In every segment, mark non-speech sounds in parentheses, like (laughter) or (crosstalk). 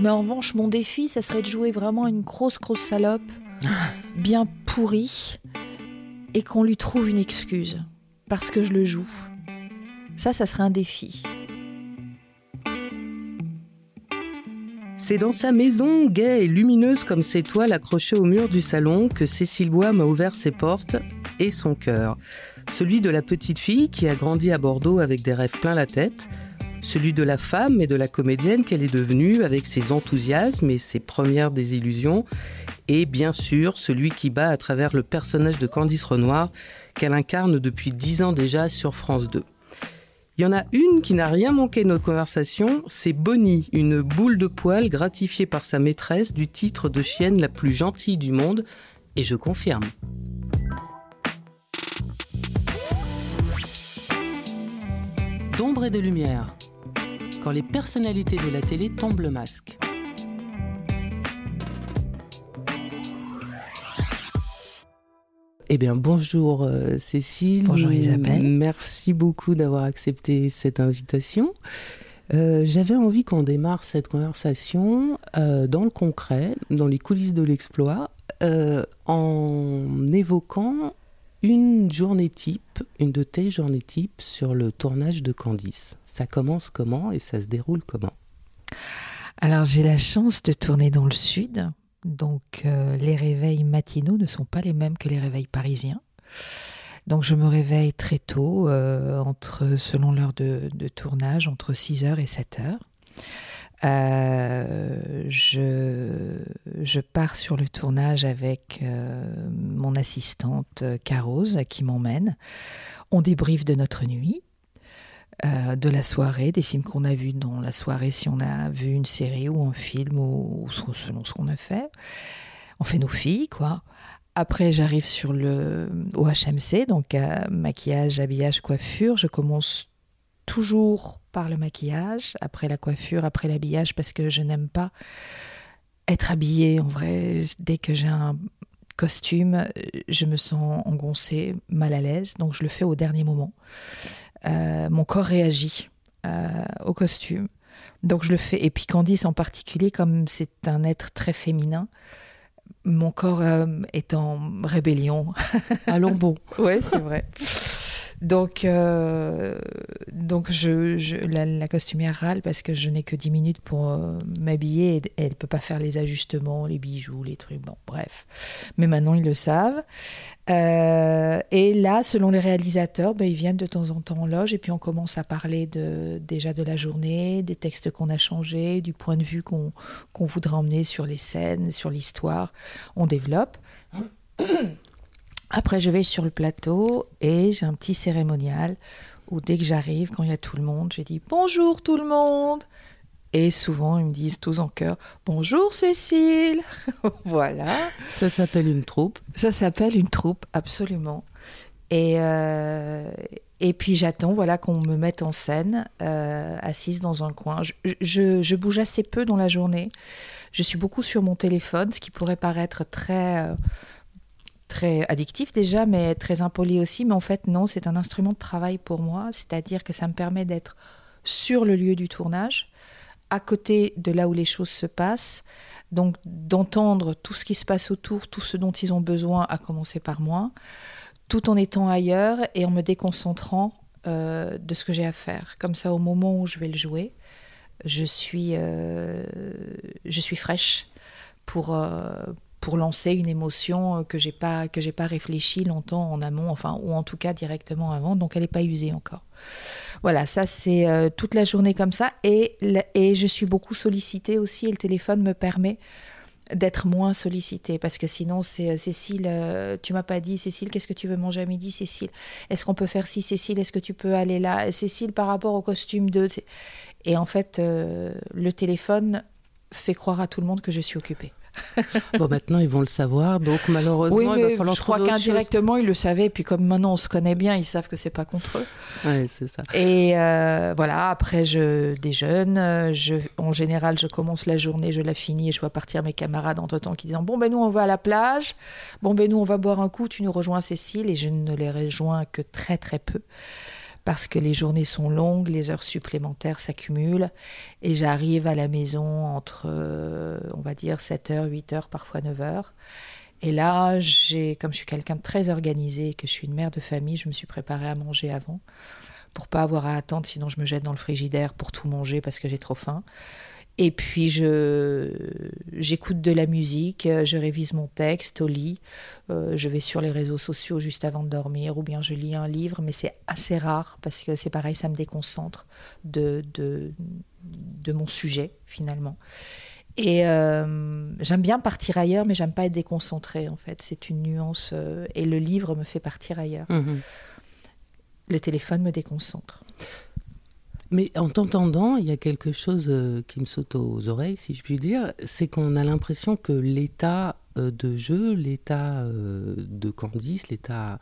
Mais en revanche, mon défi, ça serait de jouer vraiment une grosse, grosse salope, (laughs) bien pourrie, et qu'on lui trouve une excuse. Parce que je le joue. Ça, ça serait un défi. C'est dans sa maison, gaie et lumineuse comme ses toiles accrochées au mur du salon, que Cécile Bois m'a ouvert ses portes et son cœur. Celui de la petite fille qui a grandi à Bordeaux avec des rêves plein la tête, celui de la femme et de la comédienne qu'elle est devenue avec ses enthousiasmes et ses premières désillusions, et bien sûr celui qui bat à travers le personnage de Candice Renoir qu'elle incarne depuis dix ans déjà sur France 2. Il y en a une qui n'a rien manqué de notre conversation, c'est Bonnie, une boule de poil gratifiée par sa maîtresse du titre de chienne la plus gentille du monde, et je confirme. D'ombre et de lumière, quand les personnalités de la télé tombent le masque. Eh bien, bonjour euh, Cécile. Bonjour Isabelle. Merci beaucoup d'avoir accepté cette invitation. Euh, j'avais envie qu'on démarre cette conversation euh, dans le concret, dans les coulisses de l'exploit, en évoquant une journée type, une de tes journées types sur le tournage de Candice. Ça commence comment et ça se déroule comment? Alors j'ai la chance de tourner dans le sud, donc euh, les réveils matinaux ne sont pas les mêmes que les réveils parisiens. Donc je me réveille très tôt, euh, entre, selon l'heure de, tournage, entre 6h et 7h. Euh, je, pars sur le tournage avec mon assistante Carose qui m'emmène. On débriefe de notre nuit. Euh, de la soirée, des films qu'on a vus dans la soirée, si on a vu une série ou un film ou, selon ce qu'on a fait. On fait nos filles, quoi. Après, j'arrive sur le au HMC, donc maquillage, habillage, coiffure. Je commence toujours par le maquillage, après la coiffure, après l'habillage, parce que je n'aime pas être habillée. En vrai, dès que j'ai un costume, je me sens engoncée, mal à l'aise, donc je le fais au dernier moment. Euh, mon corps réagit euh, au costume. Donc je le fais. Et puis Candice en particulier, comme c'est un être très féminin, mon corps euh, est en rébellion. Allons bon. oui, c'est vrai. Donc, euh, donc je, la, costumière râle parce que je n'ai que 10 minutes pour euh, m'habiller et elle ne peut pas faire les ajustements, les bijoux, les trucs. Bon, bref. Mais maintenant, ils le savent. Euh, et là, selon les réalisateurs, ben, ils viennent de temps en temps en loge et puis on commence à parler de, déjà de la journée, des textes qu'on a changés, du point de vue qu'on voudrait emmener sur les scènes, sur l'histoire. On développe. Après, je vais sur le plateau et j'ai un petit cérémonial où dès que j'arrive, quand il y a tout le monde, je dis bonjour tout le monde. Et souvent, ils me disent tous en chœur Bonjour Cécile (laughs) Voilà. Ça s'appelle une troupe Ça s'appelle une troupe, absolument. Et, euh, et puis j'attends voilà, qu'on me mette en scène, euh, assise dans un coin. Je, je, je, bouge assez peu dans la journée. Je suis beaucoup sur mon téléphone, ce qui pourrait paraître très. Euh, très addictif déjà, mais très impoli aussi. Mais en fait, non, c'est un instrument de travail pour moi. C'est-à-dire que ça me permet d'être sur le lieu du tournage, à côté de là où les choses se passent. Donc d'entendre tout ce qui se passe autour, tout ce dont ils ont besoin, à commencer par moi, tout en étant ailleurs et en me déconcentrant euh, de ce que j'ai à faire. Comme ça, au moment où je vais le jouer, je suis, euh, je suis fraîche pour, euh, pour lancer une émotion euh, que j'ai pas que j'ai pas réfléchi longtemps en amont, enfin ou en tout cas directement avant, donc elle n'est pas usée encore. Voilà, ça c'est euh, toute la journée comme ça. Et et je suis beaucoup sollicitée aussi et le téléphone me permet d'être moins sollicitée. Parce que sinon c'est euh, Cécile tu m'as pas dit Cécile qu'est-ce que tu veux manger à midi Cécile? Est-ce qu'on peut faire ci Cécile? Est-ce que tu peux aller là? Cécile par rapport au costume de et en fait le téléphone fait croire à tout le monde que je suis occupée (laughs) bon, maintenant, ils vont le savoir. Donc, malheureusement, oui, il va falloir Je crois qu'indirectement, ils le savaient. Et puis, comme maintenant, on se connaît bien, ils savent que c'est pas contre eux. Oui, c'est ça. Et euh, voilà, après, je déjeune. Je, en général, je commence la journée, je la finis et je vois partir mes camarades entre-temps qui disent Bon, ben nous, on va à la plage. Bon, ben nous, on va boire un coup. Tu nous rejoins, Cécile. Et je ne les rejoins que très, très peu parce que les journées sont longues, les heures supplémentaires s'accumulent et j'arrive à la maison entre, euh, on va dire, 7h, 8h, parfois 9h. Et là, j'ai, comme je suis quelqu'un de très organisé, que je suis une mère de famille, je me suis préparée à manger avant pour pas avoir à attendre, sinon je me jette dans le frigidaire pour tout manger parce que j'ai trop faim. Et puis je j'écoute de la musique, je révise mon texte au lit, euh, je vais sur les réseaux sociaux juste avant de dormir, ou bien je lis un livre, mais c'est assez rare parce que c'est pareil, ça me déconcentre de, de, de mon sujet finalement. Et euh, j'aime bien partir ailleurs, mais j'aime pas être déconcentrée en fait. C'est une nuance. Euh, et le livre me fait partir ailleurs. Mhm. Le téléphone me déconcentre. Mais en t'entendant, il y a quelque chose euh, qui me saute aux oreilles, si je puis dire, c'est qu'on a l'impression que l'état de jeu, l'état de Candice, l'état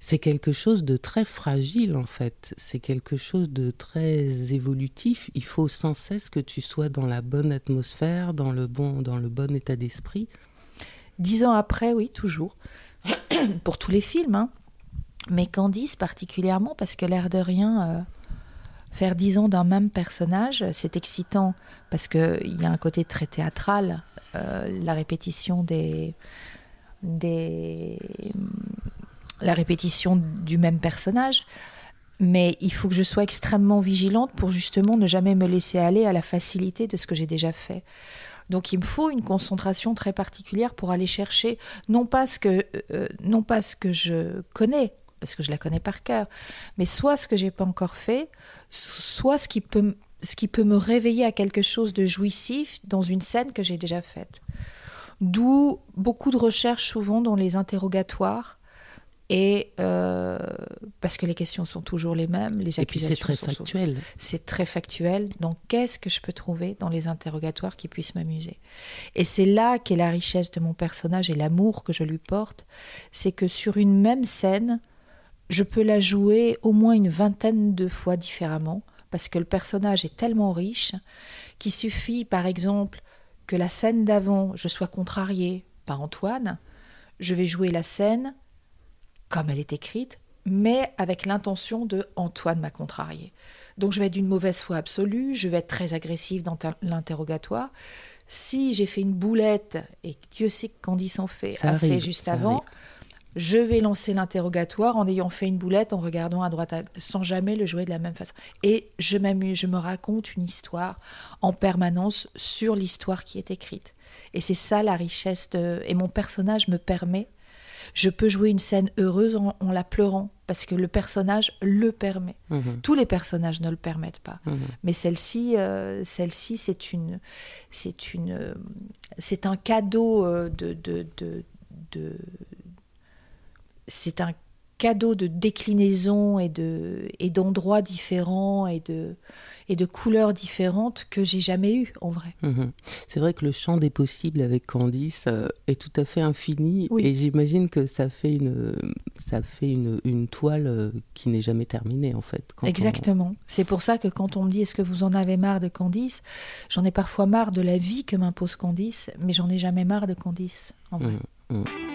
c'est quelque chose de très fragile en fait, c'est quelque chose de très évolutif. Il faut sans cesse que tu sois dans la bonne atmosphère, dans le bon, dans le bon état d'esprit. Dix ans après, oui, toujours. (clears throat) Pour tous les films, hein. mais Candice particulièrement, parce que l'air de rien, euh, faire dix ans d'un même personnage, c'est excitant, parce qu'il y a un côté très théâtral, euh, la répétition des, des la répétition du même personnage. Mais il faut que je sois extrêmement vigilante pour justement ne jamais me laisser aller à la facilité de ce que j'ai déjà fait. Donc il me faut une concentration très particulière pour aller chercher non pas ce que, euh, non pas ce que je connais, parce que je la connais par cœur, mais soit ce que j'ai pas encore fait, soit ce qui peut, ce qui peut me réveiller à quelque chose de jouissif dans une scène que j'ai déjà faite. D'où beaucoup de recherches souvent dans les interrogatoires et euh, parce que les questions sont toujours les mêmes, les accusations c'est très factuel. C'est très factuel. Donc, qu'est-ce que je peux trouver dans les interrogatoires qui puissent m'amuser? Et c'est là qu'est la richesse de mon personnage et l'amour que je lui porte. C'est que sur une même scène, je peux la jouer au moins une vingtaine de fois différemment, parce que le personnage est tellement riche qu'il suffit, par exemple, que la scène d'avant, je sois contrariée par Antoine. Je vais jouer la scène comme elle est écrite, mais avec l'intention de Antoine m'a contrarié. Donc je vais être d'une mauvaise foi absolue, je vais être très agressive dans l'interrogatoire. Si j'ai fait une boulette, et Dieu sait que Candice en fait, a fait juste avant, je vais lancer l'interrogatoire en ayant fait une boulette, en regardant à droite, sans jamais le jouer de la même façon. Et je m'amuse, je me raconte une histoire en permanence sur l'histoire qui est écrite. Et c'est ça la richesse de... Et mon personnage me permet je peux jouer une scène heureuse en, la pleurant parce que le personnage le permet. Mhm. Tous les personnages ne le permettent pas, mhm. mais celle-ci, euh, celle-ci, c'est une, c'est une, euh, c'est un cadeau euh, de, de, de, de c'est un cadeau de déclinaison et de et d'endroits différents et de et de couleurs différentes que j'ai jamais eu en vrai. Mhm. C'est vrai que le champ des possibles avec Candice euh, est tout à fait infini et j'imagine que ça fait une ça fait une, une toile euh, qui n'est jamais terminée en fait. Exactement. C'est pour ça que quand on me dit est-ce que vous en avez marre de Candice, j'en ai parfois marre de la vie que m'impose Candice, mais j'en ai jamais marre de Candice en vrai. Mhm. Mhm.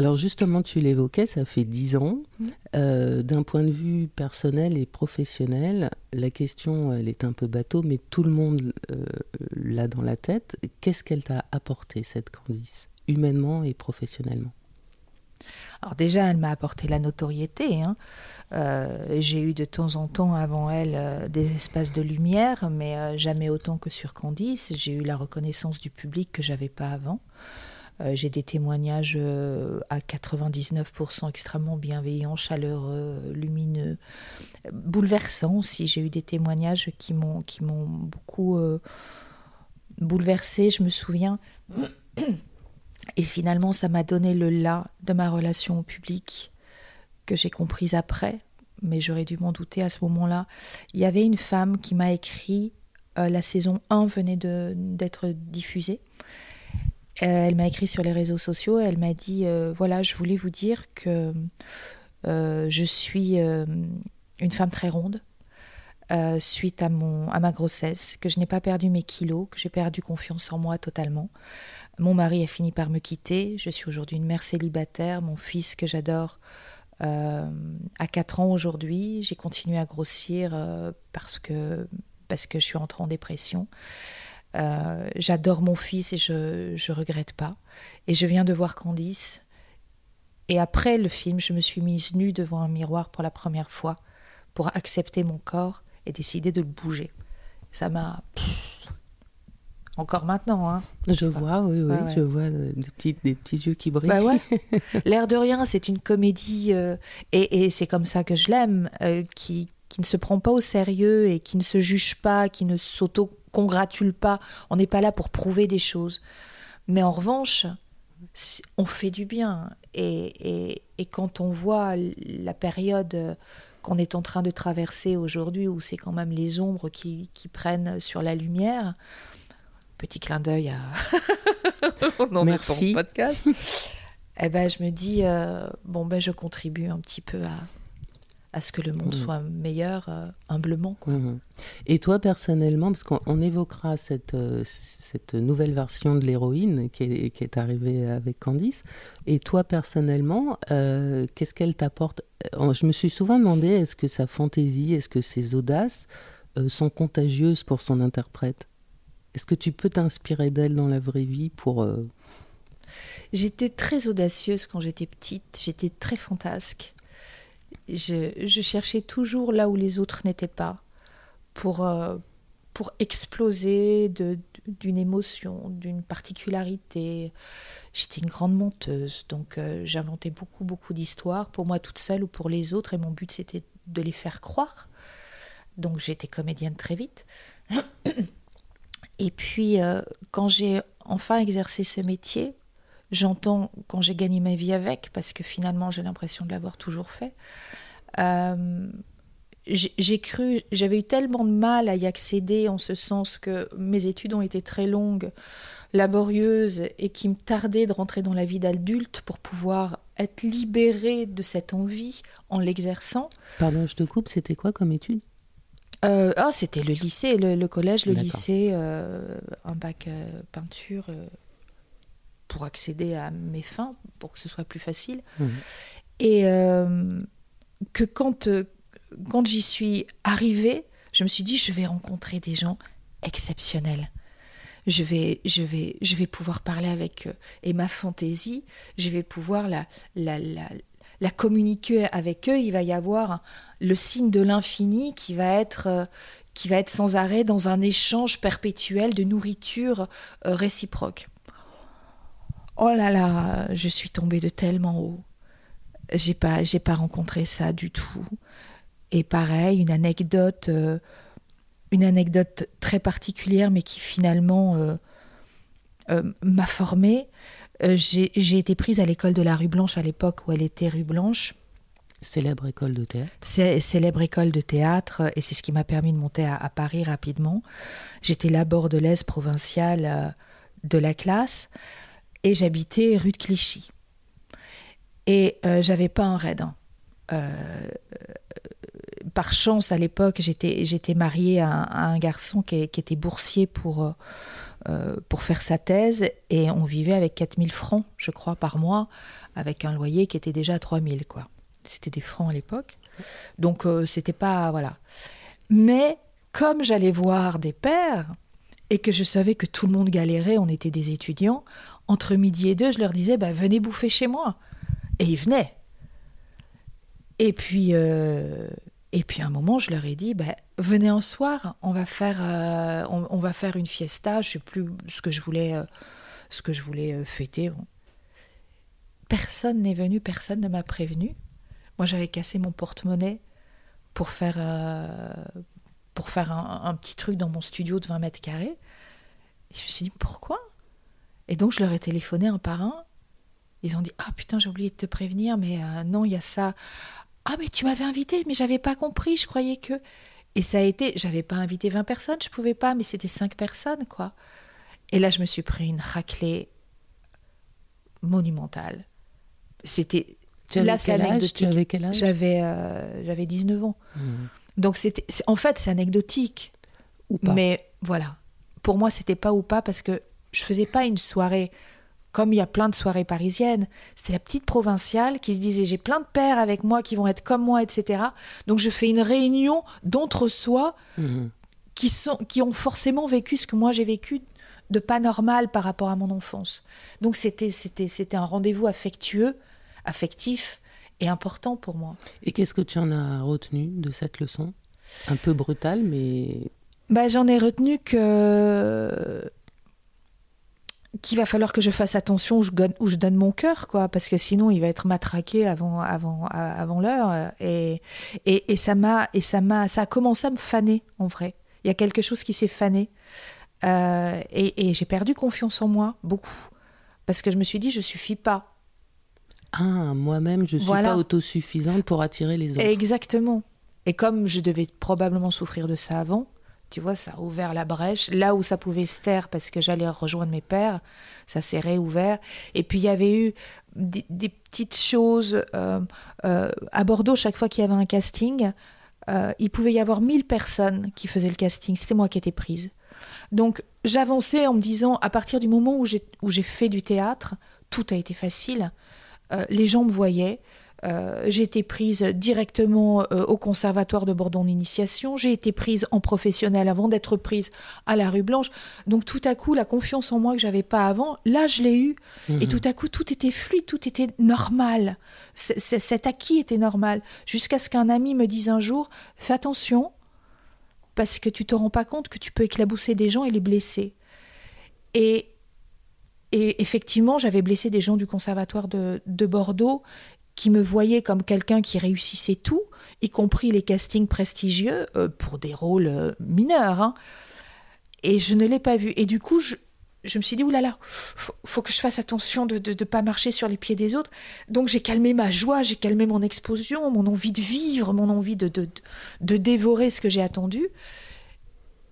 Alors justement, tu l'évoquais, ça fait dix ans. Mmh. Euh, d'un point de vue personnel et professionnel, la question, elle est un peu bateau, mais tout le monde euh, l'a dans la tête. Qu'est-ce qu'elle t'a apporté, cette Candice, humainement et professionnellement? Alors déjà, elle m'a apporté la notoriété. Hein. Euh, j'ai eu de temps en temps avant elle des espaces de lumière, mais jamais autant que sur Candice. J'ai eu la reconnaissance du public que j'avais pas avant. Euh, j'ai des témoignages euh, à 99% extrêmement bienveillants, chaleureux, lumineux, bouleversants aussi. J'ai eu des témoignages qui m'ont beaucoup euh, bouleversée. Je me souviens. Et finalement, ça m'a donné le là de ma relation au public que j'ai comprise après, mais j'aurais dû m'en douter à ce moment-là. Il y avait une femme qui m'a écrit, la saison 1 venait d'être diffusée, elle m'a écrit sur les réseaux sociaux, elle m'a dit, euh, voilà, je voulais vous dire que euh, je suis une femme très ronde. suite à, mon, à ma grossesse, que je n'ai pas perdu mes kilos, que j'ai perdu confiance en moi totalement. Mon mari a fini par me quitter. Je suis aujourd'hui une mère célibataire. Mon fils que j'adore euh, a 4 ans aujourd'hui. J'ai continué à grossir euh, parce, que, parce que je suis entrée en dépression. Euh, j'adore mon fils et je ne regrette pas. Et je viens de voir Candice. Et après le film, je me suis mise nue devant un miroir pour la première fois pour accepter mon corps et décider de le bouger. Ça m'a encore maintenant. Hein. Je vois, oui, oui, je vois des petits, des petits yeux qui brillent. Bah ouais. (laughs) L'air de rien, c'est une comédie, euh, et, et c'est comme ça que je l'aime, euh, qui, qui ne se prend pas au sérieux et qui ne se juge pas, qui ne s'auto-congratule pas. On n'est pas là pour prouver des choses. Mais en revanche, on fait du bien. Et, et, et quand on voit la période euh, qu'on est en train de traverser aujourd'hui, où c'est quand même les ombres qui, qui prennent sur la lumière, Petit clin d'œil à (laughs) Merci. podcast. eh ben, je me dis, euh, bon, ben, je contribue un petit peu à, à ce que le monde mmh. soit meilleur, euh, humblement. Quoi. Mmh. Et toi, personnellement, parce qu'on évoquera cette, euh, cette nouvelle version de l'héroïne qui est, qui est, arrivée avec Candice, et toi, personnellement, qu'est-ce qu'elle t'apporte? Je me suis souvent demandé, est-ce que sa fantaisie, est-ce que ses audaces sont contagieuses pour son interprète? Est-ce que tu peux t'inspirer d'elle dans la vraie vie pour... Euh, j'étais très audacieuse quand j'étais petite, j'étais très fantasque. Je, cherchais toujours là où les autres n'étaient pas pour, euh, pour exploser d'une émotion, d'une particularité. J'étais une grande menteuse, donc euh, j'inventais beaucoup, beaucoup d'histoires pour moi toute seule ou pour les autres, et mon but c'était de les faire croire. Donc j'étais comédienne très vite. Et puis, euh, quand j'ai enfin exercé ce métier, j'entends quand j'ai gagné ma vie avec, parce que finalement j'ai l'impression de l'avoir toujours fait, euh, j'ai cru, j'avais eu tellement de mal à y accéder en ce sens que mes études ont été très longues, laborieuses, et qu'il me tardait de rentrer dans la vie d'adulte pour pouvoir être libérée de cette envie en l'exerçant. Pardon, je te coupe, c'était quoi comme étude? Euh, ah, c'était le lycée, le, collège, le lycée, euh, un bac euh, peinture pour accéder à mes fins, pour que ce soit plus facile. Mmh. Et que quand, quand j'y suis arrivée, je me suis dit, je vais rencontrer des gens exceptionnels. Je vais, je, vais, je vais pouvoir parler avec eux. Et ma fantaisie, je vais pouvoir la, la, la, la communiquer avec eux. Il va y avoir le signe de l'infini qui va être euh, qui va être sans arrêt dans un échange perpétuel de nourriture euh, réciproque. Oh là là, je suis tombée de tellement haut. J'ai pas j'ai pas rencontré ça du tout. Et pareil, une anecdote euh, une anecdote très particulière mais qui finalement m'a formée. j'ai été prise à l'école de la rue Blanche à l'époque où elle était rue Blanche Célèbre école de théâtre. célèbre école de théâtre, et c'est ce qui m'a permis de monter à, Paris rapidement. J'étais la bordelaise provinciale euh, de la classe, et j'habitais rue de Clichy. Et euh, j'avais pas un raid. Hein. Euh, par chance, à l'époque, j'étais, mariée à, un garçon qui, était boursier pour, pour faire sa thèse, et on vivait avec 4000 francs, je crois, par mois, avec un loyer qui était déjà à 3000, quoi. C'était des francs à l'époque. Donc, euh, c'était pas. Voilà. Mais comme j'allais voir des pères et que je savais que tout le monde galérait, on était des étudiants, entre midi et deux, je leur disais bah, venez bouffer chez moi. Et ils venaient. Et puis, euh, et puis à un moment, je leur ai dit bah, venez un soir, on va faire, euh, on, va faire une fiesta. Je sais plus ce que je voulais, ce que je voulais fêter. Personne n'est venu, personne ne m'a prévenu. Moi, j'avais cassé mon porte-monnaie pour faire, euh, pour faire un, petit truc dans mon studio de 20 mètres carrés. Et je me suis dit, pourquoi? Et donc, je leur ai téléphoné un par un. Ils ont dit, ah putain, j'ai oublié de te prévenir, mais euh, non, il y a ça. Ah, mais tu m'avais invité, mais j'avais pas compris, je croyais que. Et ça a été, j'avais pas invité 20 personnes, je pouvais pas, mais c'était 5 personnes, quoi. Et là, je me suis pris une raclée monumentale. C'était Là, c'est anecdotique. quel âge? J'avais euh, j'avais 19 ans. Mmh. Donc c'était en fait c'est anecdotique. Ou pas. Mais voilà. Pour moi, c'était pas ou pas parce que je faisais pas une soirée comme il y a plein de soirées parisiennes. C'était la petite provinciale qui se disait j'ai plein de pères avec moi qui vont être comme moi, etc. Donc je fais une réunion d'entre-soi Mhm. qui, sont, qui ont forcément vécu ce que moi j'ai vécu de pas normal par rapport à mon enfance. Donc c'était, c'était, c'était un rendez-vous affectueux, affectif et important pour moi. Et qu'est-ce que tu en as retenu de cette leçon? Un peu brutale, mais Bah, j'en ai retenu que qu'il va falloir que je fasse attention où je, où je donne mon cœur, quoi, parce que sinon il va être matraqué avant, avant, a- avant l'heure. Et, et, et ça m'a, et ça m'a, ça a commencé à me faner en vrai. Il y a quelque chose qui s'est fané, Euh, et, et j'ai perdu confiance en moi beaucoup, parce que je me suis dit je suffis pas. ah, moi-même, je suis Voilà. pas autosuffisante pour attirer les autres. Exactement. Et comme je devais probablement souffrir de ça avant, tu vois, ça a ouvert la brèche. Là où ça pouvait se taire parce que j'allais rejoindre mes pères, ça s'est réouvert. Et puis il y avait eu des, petites choses. euh, euh, à Bordeaux, chaque fois qu'il y avait un casting, euh, il pouvait y avoir 1000 personnes qui faisaient le casting. C'était moi qui étais prise. Donc j'avançais en me disant, à partir du moment où j'ai fait du théâtre, tout a été facile. Les gens me voyaient. Euh, j'ai été prise directement euh, au conservatoire de Bordeaux en initiation. J'ai été prise en professionnel avant d'être prise à la rue Blanche. Donc tout à coup, la confiance en moi que j'avais pas avant, là je l'ai eue. Et tout à coup, tout était fluide, tout était normal. C- c- cet acquis était normal. Jusqu'à ce qu'un ami me dise un jour, fais attention, parce que tu te rends pas compte que tu peux éclabousser des gens et les blesser. Et, et effectivement, j'avais blessé des gens du conservatoire de, de Bordeaux qui me voyaient comme quelqu'un qui réussissait tout, y compris les castings prestigieux euh, pour des rôles euh, mineurs. hein. Et je ne l'ai pas vu. Et du coup, je, je me suis dit, oulala, faut, faut que je fasse attention de ne pas marcher sur les pieds des autres. Donc j'ai calmé ma joie, j'ai calmé mon explosion, mon envie de vivre, mon envie de, de, de dévorer ce que j'ai attendu.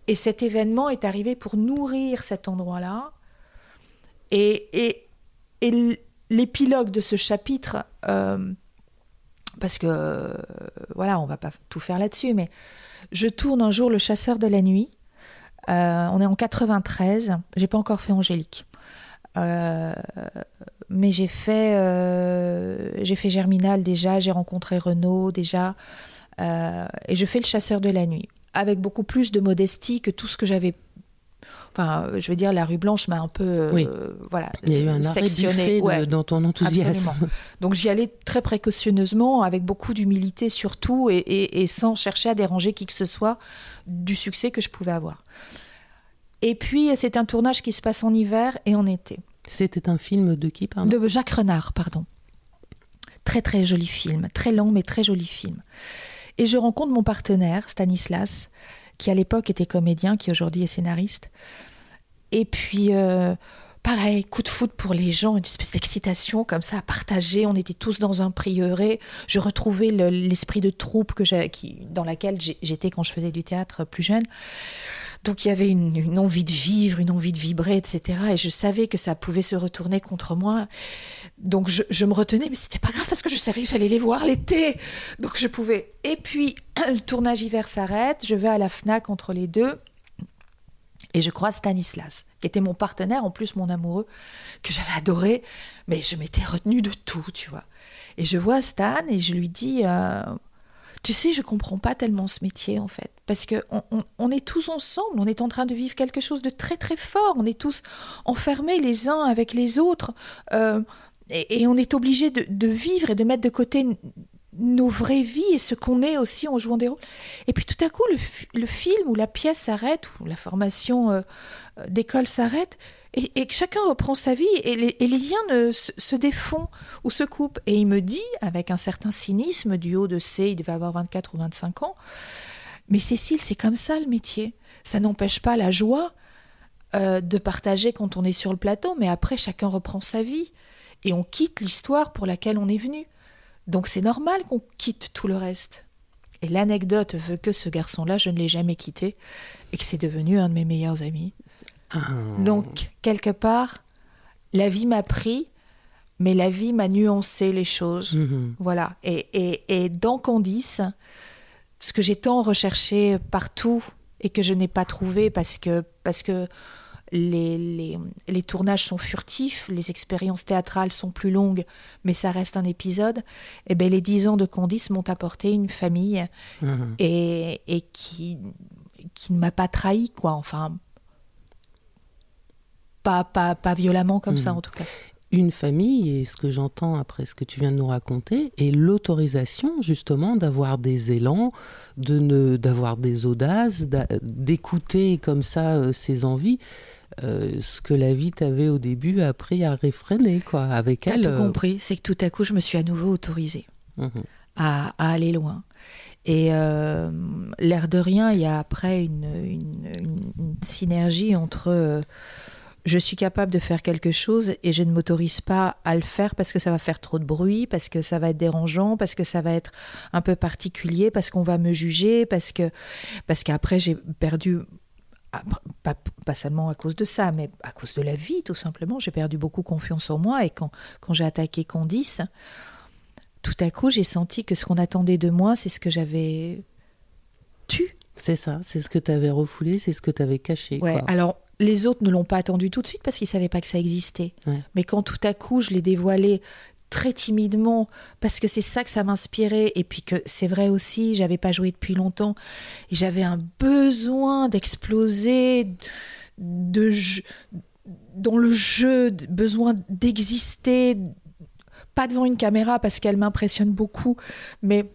Et cet événement est arrivé pour nourrir cet endroit-là. Et, et, et l'épilogue de ce chapitre, euh, parce que voilà, on va pas tout faire là-dessus, mais je tourne un jour Le Chasseur de la nuit. Euh, on est en 93, j'ai pas encore fait Angélique. Euh, mais j'ai fait, j'ai fait Germinal déjà, j'ai rencontré Renaud déjà, et je fais Le Chasseur de la nuit avec beaucoup plus de modestie que tout ce que j'avais. Enfin, je veux dire, la rue Blanche m'a un peu, euh, Oui. voilà, Il y a eu un arrêt fait Ouais. dans ton enthousiasme. Absolument. Donc j'y allais très précautionneusement, avec beaucoup d'humilité surtout, et, et- et sans chercher à déranger qui que ce soit du succès que je pouvais avoir. Et puis c'est un tournage qui se passe en hiver et en été. C'était un film de qui, pardon? De Jacques Renard, pardon. Très très joli film, très lent mais très joli film. Et je rencontre mon partenaire, Stanislas, qui à l'époque était comédien, qui aujourd'hui est scénariste. Et puis, euh, pareil, coup de foot pour les gens, une espèce d'excitation comme ça à partager. On était tous dans un prieuré. Je retrouvais le- l'esprit de troupe que dans laquelle j'étais quand je faisais du théâtre plus jeune. Donc il y avait une, envie de vivre, une envie de vibrer, etc. Et je savais que ça pouvait se retourner contre moi. Donc je, je me retenais, mais c'était pas grave parce que je savais que j'allais les voir l'été. Donc je pouvais. Et puis (clears throat) le tournage hiver s'arrête, je vais à la Fnac entre les deux. Et je croise Stanislas, qui était mon partenaire, en plus mon amoureux, que j'avais adoré, mais je m'étais retenue de tout, tu vois. Et je vois Stan et je lui dis, euh, tu sais, je comprends pas tellement ce métier en fait, parce que on, est tous ensemble, on est en train de vivre quelque chose de très très fort, on est tous enfermés les uns avec les autres, euh, et, on est obligé de, vivre et de mettre de côté nos vraies vies et ce qu'on est aussi en jouant des rôles. Et puis tout à coup, le film ou la pièce s'arrête, ou la formation euh, euh, d'école s'arrête, et, que chacun reprend sa vie, et les, liens se, se défont ou se coupent. Et il me dit, avec un certain cynisme, du haut de C, il devait avoir 24 ou 25 ans, mais Cécile, c'est comme ça le métier. Ça n'empêche pas la joie euh, de partager quand on est sur le plateau, mais après, chacun reprend sa vie. Et on quitte l'histoire pour laquelle on est venu. Donc c'est normal qu'on quitte tout le reste. Et l'anecdote veut que ce garçon-là, je ne l'ai jamais quitté et que c'est devenu un de mes meilleurs amis. Ah. Donc, quelque part, la vie m'a pris, mais la vie m'a nuancé les choses. Mhm. Voilà. Et, et, et dans Candice, ce que j'ai tant recherché partout et que je n'ai pas trouvé parce que, parce que les, les, tournages sont furtifs, les expériences théâtrales sont plus longues, mais ça reste un épisode, et eh ben les dix ans de Candice m'ont apporté une famille mhm. et, et, qui, qui ne m'a pas trahi, quoi. Enfin, pas, pas, pas violemment comme ça, mhm. en tout cas une famille, et ce que j'entends après ce que tu viens de nous raconter, est l'autorisation justement d'avoir des élans, de ne, d'avoir des audaces, d'écouter comme ça euh, ses envies. Euh, ce que la vie t'avait au début appris à réfréner, quoi, avec elle. T'as tout euh, compris, c'est que tout à coup, je me suis à nouveau autorisée mhm. à, aller loin. Et l'air de rien, il y a après une, une synergie entre je suis capable de faire quelque chose et je ne m'autorise pas à le faire parce que ça va faire trop de bruit, parce que ça va être dérangeant, parce que ça va être un peu particulier, parce qu'on va me juger, parce que parce qu'après j'ai perdu pas, pas, seulement à cause de ça, mais à cause de la vie, tout simplement. J'ai perdu beaucoup confiance en moi et quand, quand j'ai attaqué Candice, tout à coup, j'ai senti que ce qu'on attendait de moi, c'est ce que j'avais tu. C'est ça, c'est ce que tu avais refoulé, c'est ce que tu avais caché. Ouais, alors les autres ne l'ont pas attendu tout de suite parce qu'ils ne savaient pas que ça existait. Mais quand tout à coup je l'ai dévoilé très timidement parce que c'est ça que ça m'inspirait et puis que c'est vrai aussi j'avais pas joué depuis longtemps et j'avais un besoin d'exploser de dans le jeu besoin d'exister pas devant une caméra parce qu'elle m'impressionne beaucoup mais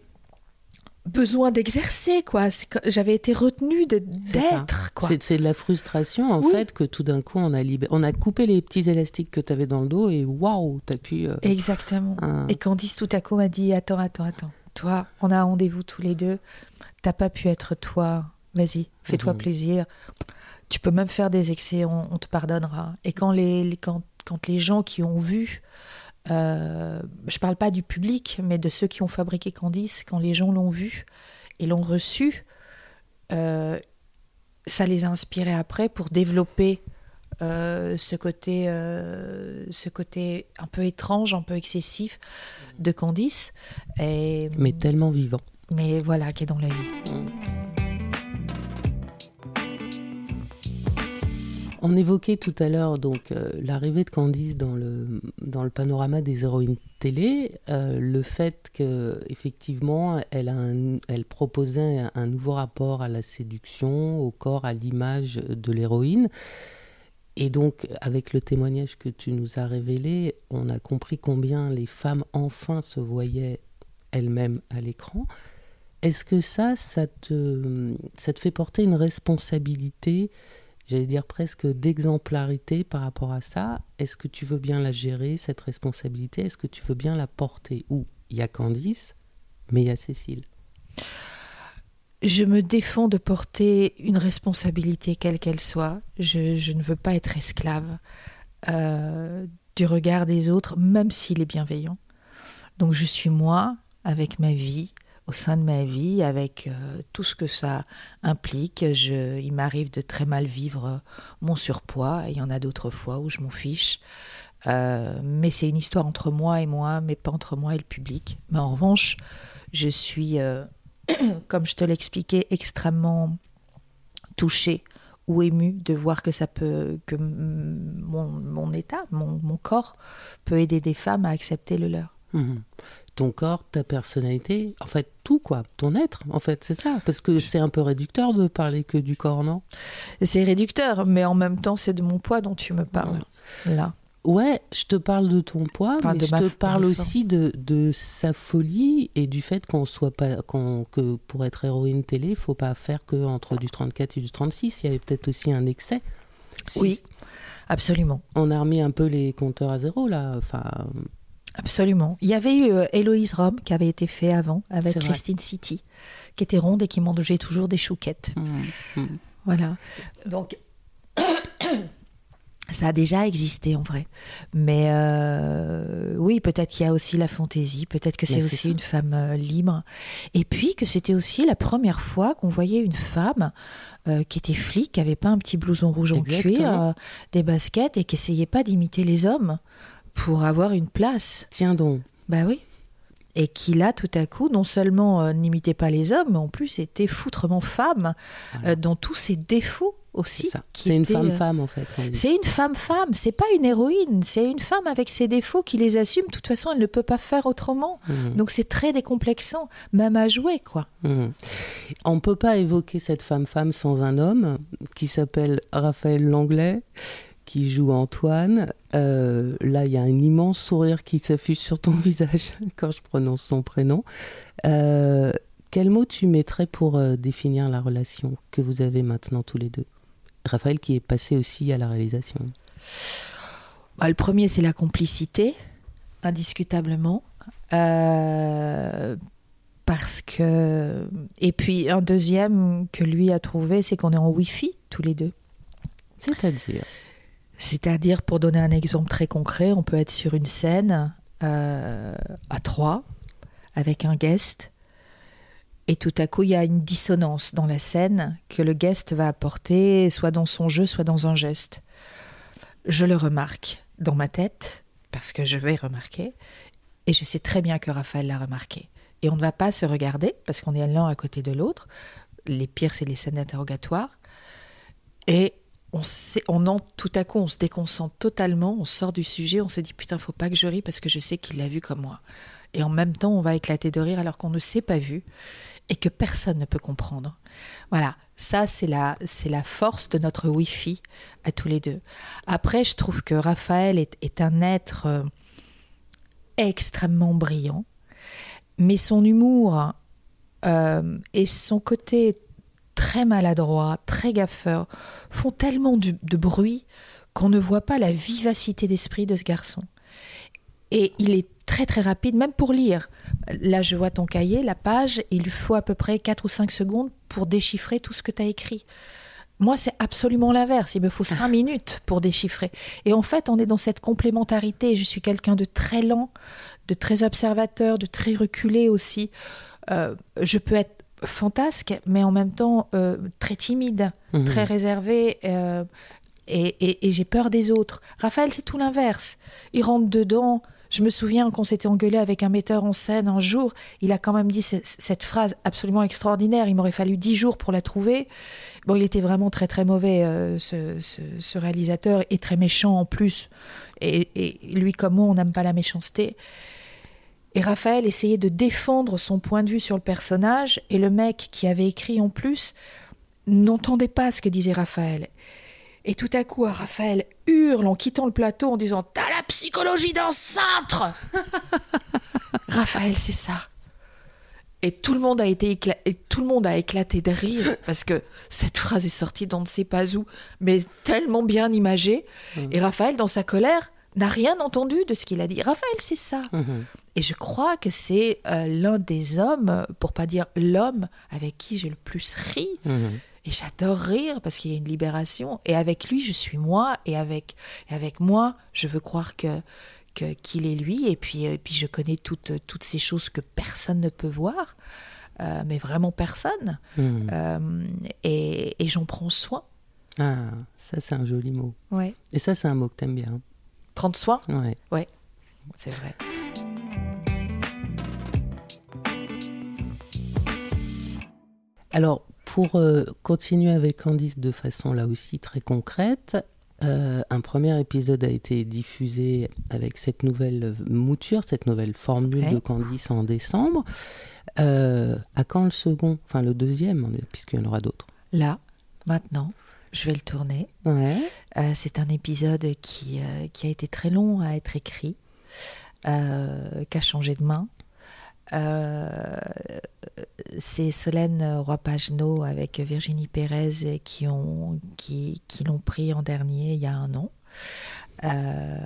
besoin d'exercer quoi. J'avais été retenue d'être quoi. C'est de la frustration en fait que tout d'un coup on a on a coupé les petits élastiques que tu avais dans le dos et waouh t'as pu euh, exactement. et Candice tout à coup m'a dit attends attends attends. Toi on a rendez-vous tous les deux. T'as pas pu être toi. Vas-y fais-toi mhm. plaisir. Tu peux même faire des excès on, te pardonnera. Et quand les, quand, quand les gens qui ont vu euh, je ne parle pas du public, mais de ceux qui ont fabriqué Candice, quand les gens l'ont vu et l'ont reçu, euh, ça les a inspirés après pour développer euh, ce, côté, ce côté un peu étrange, un peu excessif de Candice. Et, mais tellement vivant. Mais voilà, qui est dans la vie. On évoquait tout à l'heure donc euh, l'arrivée de Candice dans le, dans le panorama des héroïnes télé, euh, le fait que effectivement elle, elle proposait un, nouveau rapport à la séduction, au corps, à l'image de l'héroïne. Et donc, avec le témoignage que tu nous as révélé, on a compris combien les femmes enfin se voyaient elles-mêmes à l'écran. Est-ce que ça, ça te, ça te fait porter une responsabilité j'allais dire presque d'exemplarité par rapport à ça. Est-ce que tu veux bien la gérer, cette responsabilité? Est-ce que tu veux bien la porter? Ou il y a Candice, mais il y a Cécile. Je me défends de porter une responsabilité quelle qu'elle soit. Je, ne veux pas être esclave euh, du regard des autres, même s'il est bienveillant. Donc je suis moi, avec ma vie, au sein de ma vie avec euh, tout ce que ça implique. Je, il m'arrive de très mal vivre mon surpoids, il y en a d'autres fois où je m'en fiche. Euh, mais c'est une histoire entre moi et moi, mais pas entre moi et le public. Mais en revanche, je suis, euh, (clears throat) comme je te l'expliquais, extrêmement touchée ou émue de voir que ça peut, que mon, mon état, mon, mon, corps peut aider des femmes à accepter le leur. Mmh ton corps, ta personnalité, en fait tout quoi, ton être, en fait c'est ça, parce que c'est un peu réducteur de parler que du corps, non? C'est réducteur, mais en même temps c'est de mon poids dont tu me parles là. Ouais, je te parle de ton poids, mais je te parle aussi de, de, sa folie et du fait qu'on soit pas, qu'on, que pour être héroïne télé, il faut pas faire que entre du 34 et du 36. Il y avait peut-être aussi un excès. Oui, absolument. On a remis un peu les compteurs à zéro là. Enfin, Absolument. Il y avait eu euh, Héloïse Rome qui avait été fait avant avec Christine City, qui était ronde et qui mangeait toujours des chouquettes. Mmh, mmh. Voilà. Donc, (coughs) ça a déjà existé en vrai. Mais euh, oui, peut-être qu'il y a aussi la fantaisie, peut-être que c'est aussi une femme euh, libre. Et puis que c'était aussi la première fois qu'on voyait une femme qui était flic, qui avait pas un petit blouson rouge en cuir, des baskets et qui essayait pas d'imiter les hommes pour avoir une place. Tiens donc. Bah oui. Et qui là, tout à coup, non seulement euh, n'imitait pas les hommes, mais en plus était foutrement femme euh, dans tous ses défauts. aussi. C'est une femme-femme en fait. C'est une femme-femme, c'est pas une héroïne, c'est une femme avec ses défauts qui les assume. De toute façon, elle ne peut pas faire autrement. Mmh. Donc c'est très décomplexant, même à jouer quoi. Mmh. On peut pas évoquer cette femme-femme sans un homme qui s'appelle Raphaël Langlais qui joue Antoine. Euh, là, il y a un immense sourire qui s'affiche sur ton (laughs) visage quand je prononce son prénom. Euh, quel mot tu mettrais pour euh, définir la relation que vous avez maintenant tous les deux? Raphaël qui est passé aussi à la réalisation. Bah, le premier, c'est la complicité, indiscutablement. Parce que. Et puis un deuxième que lui a trouvé, c'est qu'on est en Wi-Fi tous les deux. C'est-à-dire? C'est-à-dire, pour donner un exemple très concret, on peut être sur une scène euh, à trois, avec un guest, et tout à coup, il y a une dissonance dans la scène que le guest va apporter, soit dans son jeu, soit dans un geste. Je le remarque dans ma tête, parce que je vais remarquer, et je sais très bien que Raphaël l'a remarqué. Et on ne va pas se regarder, parce qu'on est l'un à côté de l'autre. Les pires, c'est les scènes d'interrogatoire. Et on, sait, on en, tout à coup, on se déconcentre totalement, on sort du sujet, on se dit putain, faut pas que je rie parce que je sais qu'il l'a vu comme moi. Et en même temps, on va éclater de rire alors qu'on ne s'est pas vu et que personne ne peut comprendre. Voilà, ça c'est la, c'est la force de notre Wi-Fi à tous les deux. Après, je trouve que Raphaël est, un être euh, extrêmement brillant, mais son humour euh, et son côté très maladroit, très gaffeur, font tellement de bruit qu'on ne voit pas la vivacité d'esprit de ce garçon. Et il est très très rapide, même pour lire. Là, je vois ton cahier, la page, il lui faut à peu près 4 ou 5 secondes pour déchiffrer tout ce que tu as écrit. Moi, c'est absolument l'inverse. Il me faut 5 (laughs) minutes pour déchiffrer. Et en fait, on est dans cette complémentarité. Je suis quelqu'un de très lent, de très observateur, de très reculé aussi. Euh, je peux être fantasque, mais en même temps euh, très timide, mhm. très réservé. Euh, et, et j'ai peur des autres. Raphaël, c'est tout l'inverse. Il rentre dedans, je me souviens qu'on s'était engueulé avec un metteur en scène un jour. Il a quand même dit cette phrase absolument extraordinaire. Il m'aurait fallu dix jours pour la trouver. Bon, il était vraiment très très mauvais, euh, ce, réalisateur, et très méchant en plus. Et, lui comme moi, on n'aime pas la méchanceté. Et Raphaël essayait de défendre son point de vue sur le personnage, et le mec qui avait écrit en plus n'entendait pas ce que disait Raphaël. Et tout à coup, Raphaël hurle en quittant le plateau en disant T'as la psychologie d'un cintre (laughs) Raphaël, c'est ça. Et tout le monde a été et tout le monde a éclaté de rire parce que cette phrase est sortie d'on ne sait pas où, mais tellement bien imagée. Mmh. Et Raphaël, dans sa colère, n'a rien entendu de ce qu'il a dit. Raphaël, c'est ça. Mmh. Et je crois que c'est euh, l'un des hommes, pour pas dire l'homme, avec qui j'ai le plus ri. Mmh. Et j'adore rire parce qu'il y a une libération. Et avec lui, je suis moi. Et avec, avec moi, je veux croire que qu'il est lui. Et puis, et puis je connais toutes, toutes ces choses que personne ne peut voir. Euh, mais vraiment personne. Euh, et, et j'en prends soin. Ah, ça c'est un joli mot. Ouais. Et ça c'est un mot que t'aimes bien. Prendre soin Ouais. Ouais, c'est vrai. Alors, pour euh, continuer avec Candice de façon là aussi très concrète, euh, un premier épisode a été diffusé avec cette nouvelle mouture, cette nouvelle formule de Candice en décembre. Euh, à quand le second Enfin, le deuxième, puisqu'il y en aura d'autres? Là, maintenant, je vais le tourner. Ouais. C'est un épisode qui, qui a été très long à être écrit, qui a changé de main. Euh, c'est Solène Roy-Pagenot avec Virginie Pérez qui ont qui, qui l'ont pris en dernier il y a un an. Euh,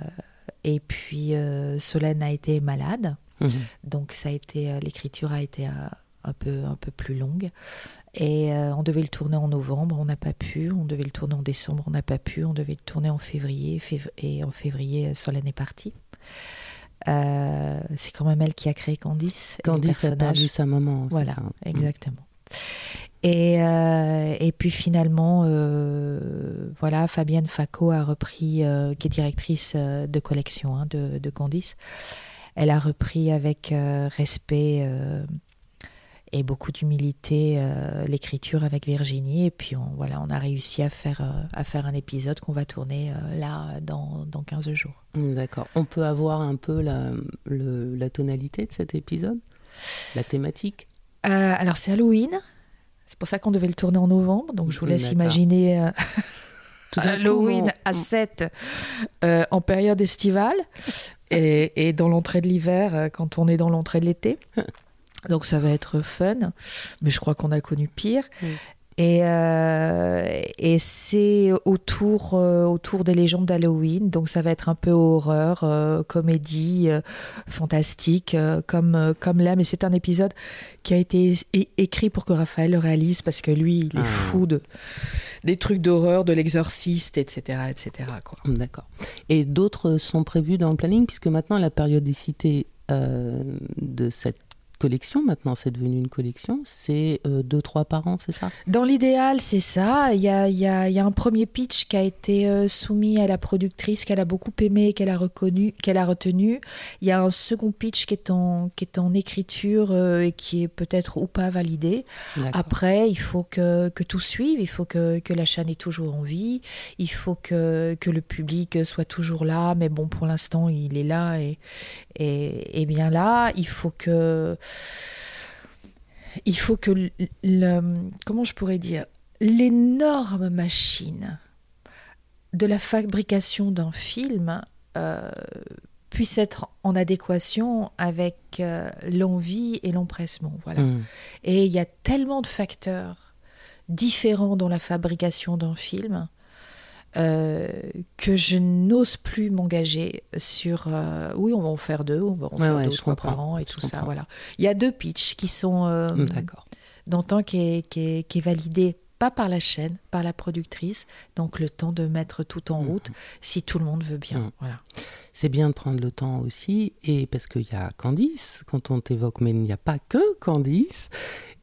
et puis euh, Solène a été malade, mhm. donc ça a été l'écriture a été un, peu un peu plus longue. Et on devait le tourner en novembre, on n'a pas pu. On devait le tourner en décembre, on n'a pas pu. On devait le tourner en février, et en février, Solène est partie. Euh, c'est quand même elle qui a créé Candice. Candice a perdu sa maman. Voilà, mm. exactement. Et, euh, et puis finalement, euh, voilà, Fabienne Faco a repris, qui est directrice de collection hein, de, de, Candice. Elle a repris avec respect et beaucoup d'humilité euh, l'écriture avec Virginie. Et puis on, voilà, on a réussi à faire, euh, à faire un épisode qu'on va tourner euh, là dans, dans 15 jours. D'accord. On peut avoir un peu la, le, la tonalité de cet épisode? La thématique? Alors c'est Halloween. C'est pour ça qu'on devait le tourner en novembre. Donc je vous laisse imaginer (laughs) Halloween à 7 en période estivale et, et dans l'entrée de l'hiver quand on est dans l'entrée de l'été. (laughs) Donc ça va être fun, mais je crois qu'on a connu pire. Mm. Et, euh, et c'est autour, euh, autour des légendes d'Halloween, donc ça va être un peu horreur, euh, comédie, fantastique, comme, comme là. Mais c'est un épisode qui a été écrit pour que Raphaël le réalise, parce que lui, il est ah. fou de, des trucs d'horreur, de l'exorciste, etc. etc. D'accord. Et d'autres sont prévus dans le planning, puisque maintenant la périodicité de cette collection, maintenant c'est devenu une collection, c'est euh, deux, trois par an, c'est ça? Dans l'idéal, c'est ça. Il y a, y, a, y a, un premier pitch qui a été euh, soumis à la productrice, qu'elle a beaucoup aimé, qu'elle a reconnu, qu'elle a retenu. Il y a un second pitch qui est en, qui est en écriture euh, et qui est peut-être ou pas validé. Après, il faut que, que tout suive, il faut que, que la chaîne ait toujours en vie, il faut que, que le public soit toujours là, mais bon, pour l'instant, il est là et, et, et bien là. Il faut que il faut que le, comment je pourrais dire l'énorme machine de la fabrication d'un film euh, puisse être en adéquation avec euh, l'envie et l'empressement. Voilà. Mmh. Et il y a tellement de facteurs différents dans la fabrication d'un film euh, que je n'ose plus m'engager sur euh, oui on va en faire deux on va en faire ouais, par an et tout ça voilà il y a deux pitchs qui sont euh, mmh, d'accord dont un qui est, qui, est, qui est validé pas par la chaîne, par la productrice. Donc le temps de mettre tout en route, mmh. si tout le monde veut bien. Mmh. Voilà. C'est bien de prendre le temps aussi, et parce qu'il y a Candice quand on t'évoque, mais il n'y a pas que Candice.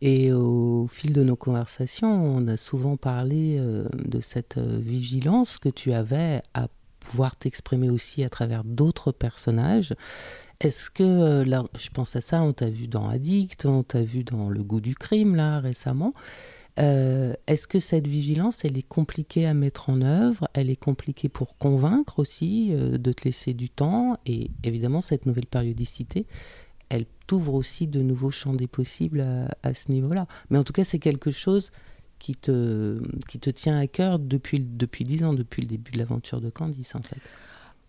Et au fil de nos conversations, on a souvent parlé euh, de cette euh, vigilance que tu avais à pouvoir t'exprimer aussi à travers d'autres personnages. Est-ce que, euh, là, je pense à ça, on t'a vu dans Addict, on t'a vu dans Le goût du crime, là, récemment. Euh, Est-ce que cette vigilance, elle est compliquée à mettre en œuvre? Elle est compliquée pour convaincre aussi euh, de te laisser du temps? Et évidemment, cette nouvelle périodicité, elle t'ouvre aussi de nouveaux champs des possibles à, ce niveau-là. Mais en tout cas, c'est quelque chose qui te, qui te tient à cœur depuis, depuis 10 ans, depuis le début de l'aventure de Candice, en fait.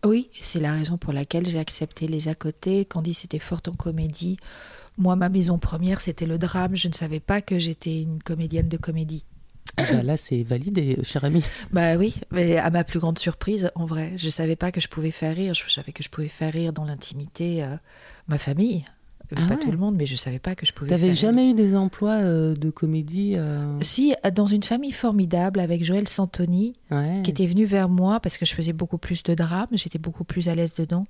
Oui, c'est la raison pour laquelle j'ai accepté les à côté. Candice était forte en comédie. Moi, ma maison première, c'était le drame. Je ne savais pas que j'étais une comédienne de comédie. Ah bah là, c'est validé, cher ami. Bah oui, mais à ma plus grande surprise, en vrai, je ne savais pas que je pouvais faire rire. Je savais que je pouvais faire rire dans l'intimité euh, ma famille. Ah pas ouais. tout le monde, mais je savais pas que je pouvais. T'avais jamais eu des emplois euh, de comédie euh... Si, dans une famille formidable avec Joël Santoni, ouais. qui était venu vers moi parce que je faisais beaucoup plus de drame, j'étais beaucoup plus à l'aise dedans,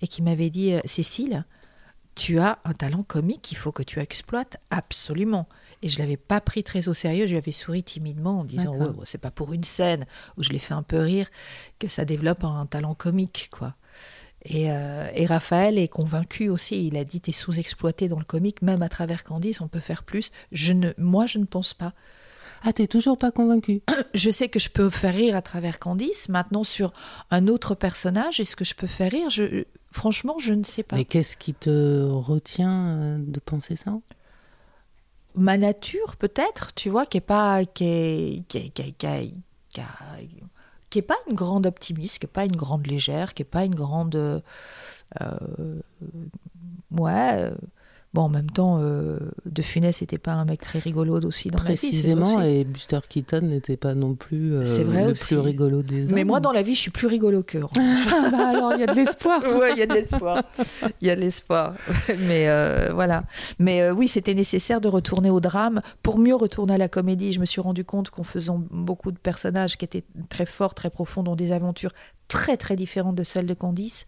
et qui m'avait dit euh, Cécile, tu as un talent comique qu'il faut que tu exploites absolument. Et je l'avais pas pris très au sérieux, je lui avais souri timidement en disant ouais, c'est pas pour une scène où je l'ai fait un peu rire que ça développe un talent comique quoi. Et, euh, et, Raphaël est convaincu aussi. Il a dit t'es sous-exploité dans le comique, même à travers Candice, on peut faire plus. Je ne, moi, je ne pense pas. Ah, t'es toujours pas convaincu (clears throat) Je sais que je peux faire rire à travers Candice. Maintenant, sur un autre personnage, est-ce que je peux faire rire? Je, Franchement, je ne sais pas. Mais qu'est-ce qui te retient euh, de penser ça? Ma nature, peut-être, tu vois, qui est pas. qui est. qui est, qui est, qui est, qui est qui n'est pas une grande optimiste, qui n'est pas une grande légère, qui n'est pas une grande... Euh, ouais, euh, Bon, en même temps, euh, De Funès n'était pas un mec très rigolo aussi dans Précisément, la vie, et Buster Keaton n'était pas non plus euh, vrai le aussi. plus rigolo des hommes. Mais moi, dans la vie, je suis plus rigolo qu'eux. (laughs) bah alors, il y a de l'espoir. (laughs) oui, il y a de l'espoir. Il y a de l'espoir. (laughs) Mais euh, voilà. Mais euh, oui, c'était nécessaire de retourner au drame pour mieux retourner à la comédie. Je me suis rendu compte qu'en faisant beaucoup de personnages qui étaient très forts, très profonds, dans des aventures très très différente de celle de Candice.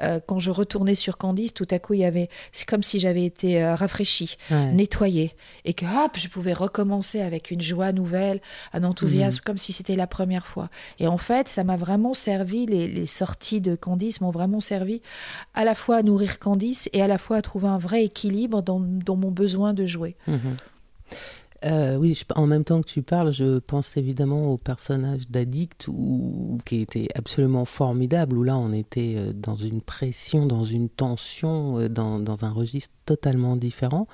Euh, quand je retournais sur Candice, tout à coup, il y avait, c'est comme si j'avais été euh, rafraîchie, nettoyée, et que hop, je pouvais recommencer avec une joie nouvelle, un enthousiasme, mhm. comme si c'était la première fois. Et en fait, ça m'a vraiment servi, les, sorties de Candice m'ont vraiment servi à la fois à nourrir Candice et à la fois à trouver un vrai équilibre dans, mon besoin de jouer. Mhm. Euh, oui, en même temps que tu parles, je pense évidemment au personnage d'Addict qui était absolument formidable, où là on était euh, dans une pression, dans une tension, euh, dans, un registre totalement différent.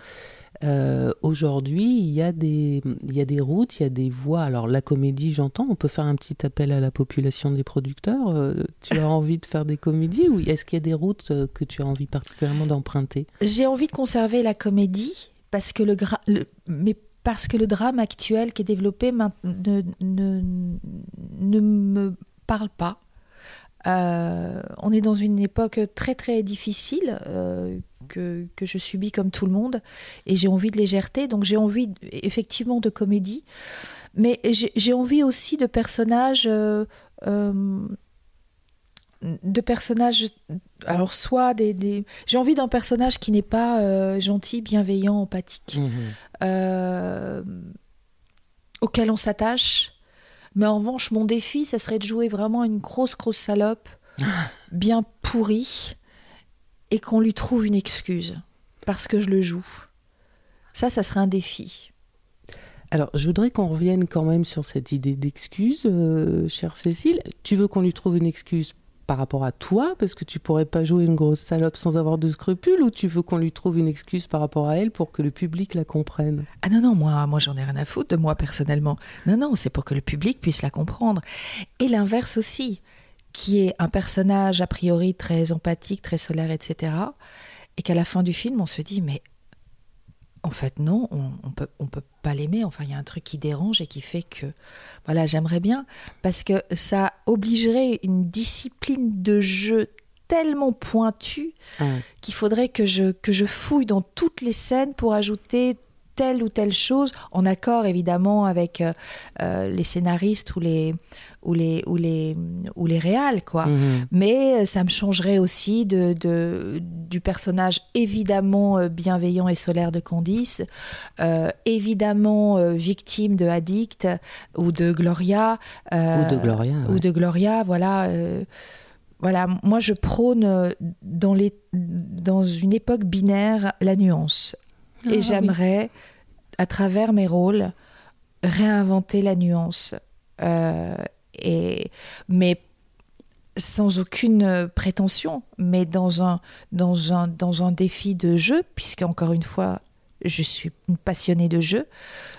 Aujourd'hui, il y, a des, il y a des routes, il y a des voies. Alors la comédie, j'entends, on peut faire un petit appel à la population des producteurs. tu as envie de faire des comédies ou est-ce qu'il y a des routes que tu as envie particulièrement d'emprunter? J'ai envie de conserver la comédie parce que le, le mais parce que le drame actuel qui est développé ne, me parle pas. Euh, on est dans une époque très très difficile euh, que, que, je subis comme tout le monde et j'ai envie de légèreté, donc j'ai envie effectivement de comédie, mais j'ai envie aussi de personnages euh, de personnages. Alors, soit des. J'ai envie d'un personnage qui n'est pas euh, gentil, bienveillant, empathique, mhm. euh, auquel on s'attache. Mais en revanche, mon défi, ça serait de jouer vraiment une grosse, grosse salope, (laughs) bien pourrie, et qu'on lui trouve une excuse, parce que je le joue. Ça, ça serait un défi. Alors, je voudrais qu'on revienne quand même sur cette idée d'excuse, euh, chère Cécile. Tu veux qu'on lui trouve une excuse par rapport à toi, parce que tu pourrais pas jouer une grosse salope sans avoir de scrupules, ou tu veux qu'on lui trouve une excuse par rapport à elle pour que le public la comprenne? Ah non, non, moi, moi j'en ai rien à foutre de moi personnellement. Non, non, c'est pour que le public puisse la comprendre. Et l'inverse aussi, qui est un personnage a priori très empathique, très solaire, etc. Et qu'à la fin du film, on se dit, mais en fait, non, on, peut, on peut pas l'aimer. Enfin, il y a un truc qui dérange et qui fait que, voilà, j'aimerais bien parce que ça obligerait une discipline de jeu tellement pointue ah qu'il faudrait que je, que je fouille dans toutes les scènes pour ajouter telle ou telle chose, en accord évidemment avec euh, euh, les scénaristes ou les ou les ou les ou les réals quoi. Mhm. Mais euh, ça me changerait aussi de, de du personnage évidemment bienveillant et solaire de Candice, évidemment victime de Addict ou de Gloria ou de Gloria ou de Gloria voilà. Voilà, moi je prône dans, les, dans une époque binaire la nuance. Et ah j'aimerais, à travers mes rôles, réinventer la nuance. Euh, et, mais sans aucune prétention, mais dans un, dans un, dans un défi de jeu, puisque encore une fois, je suis une passionnée de jeu.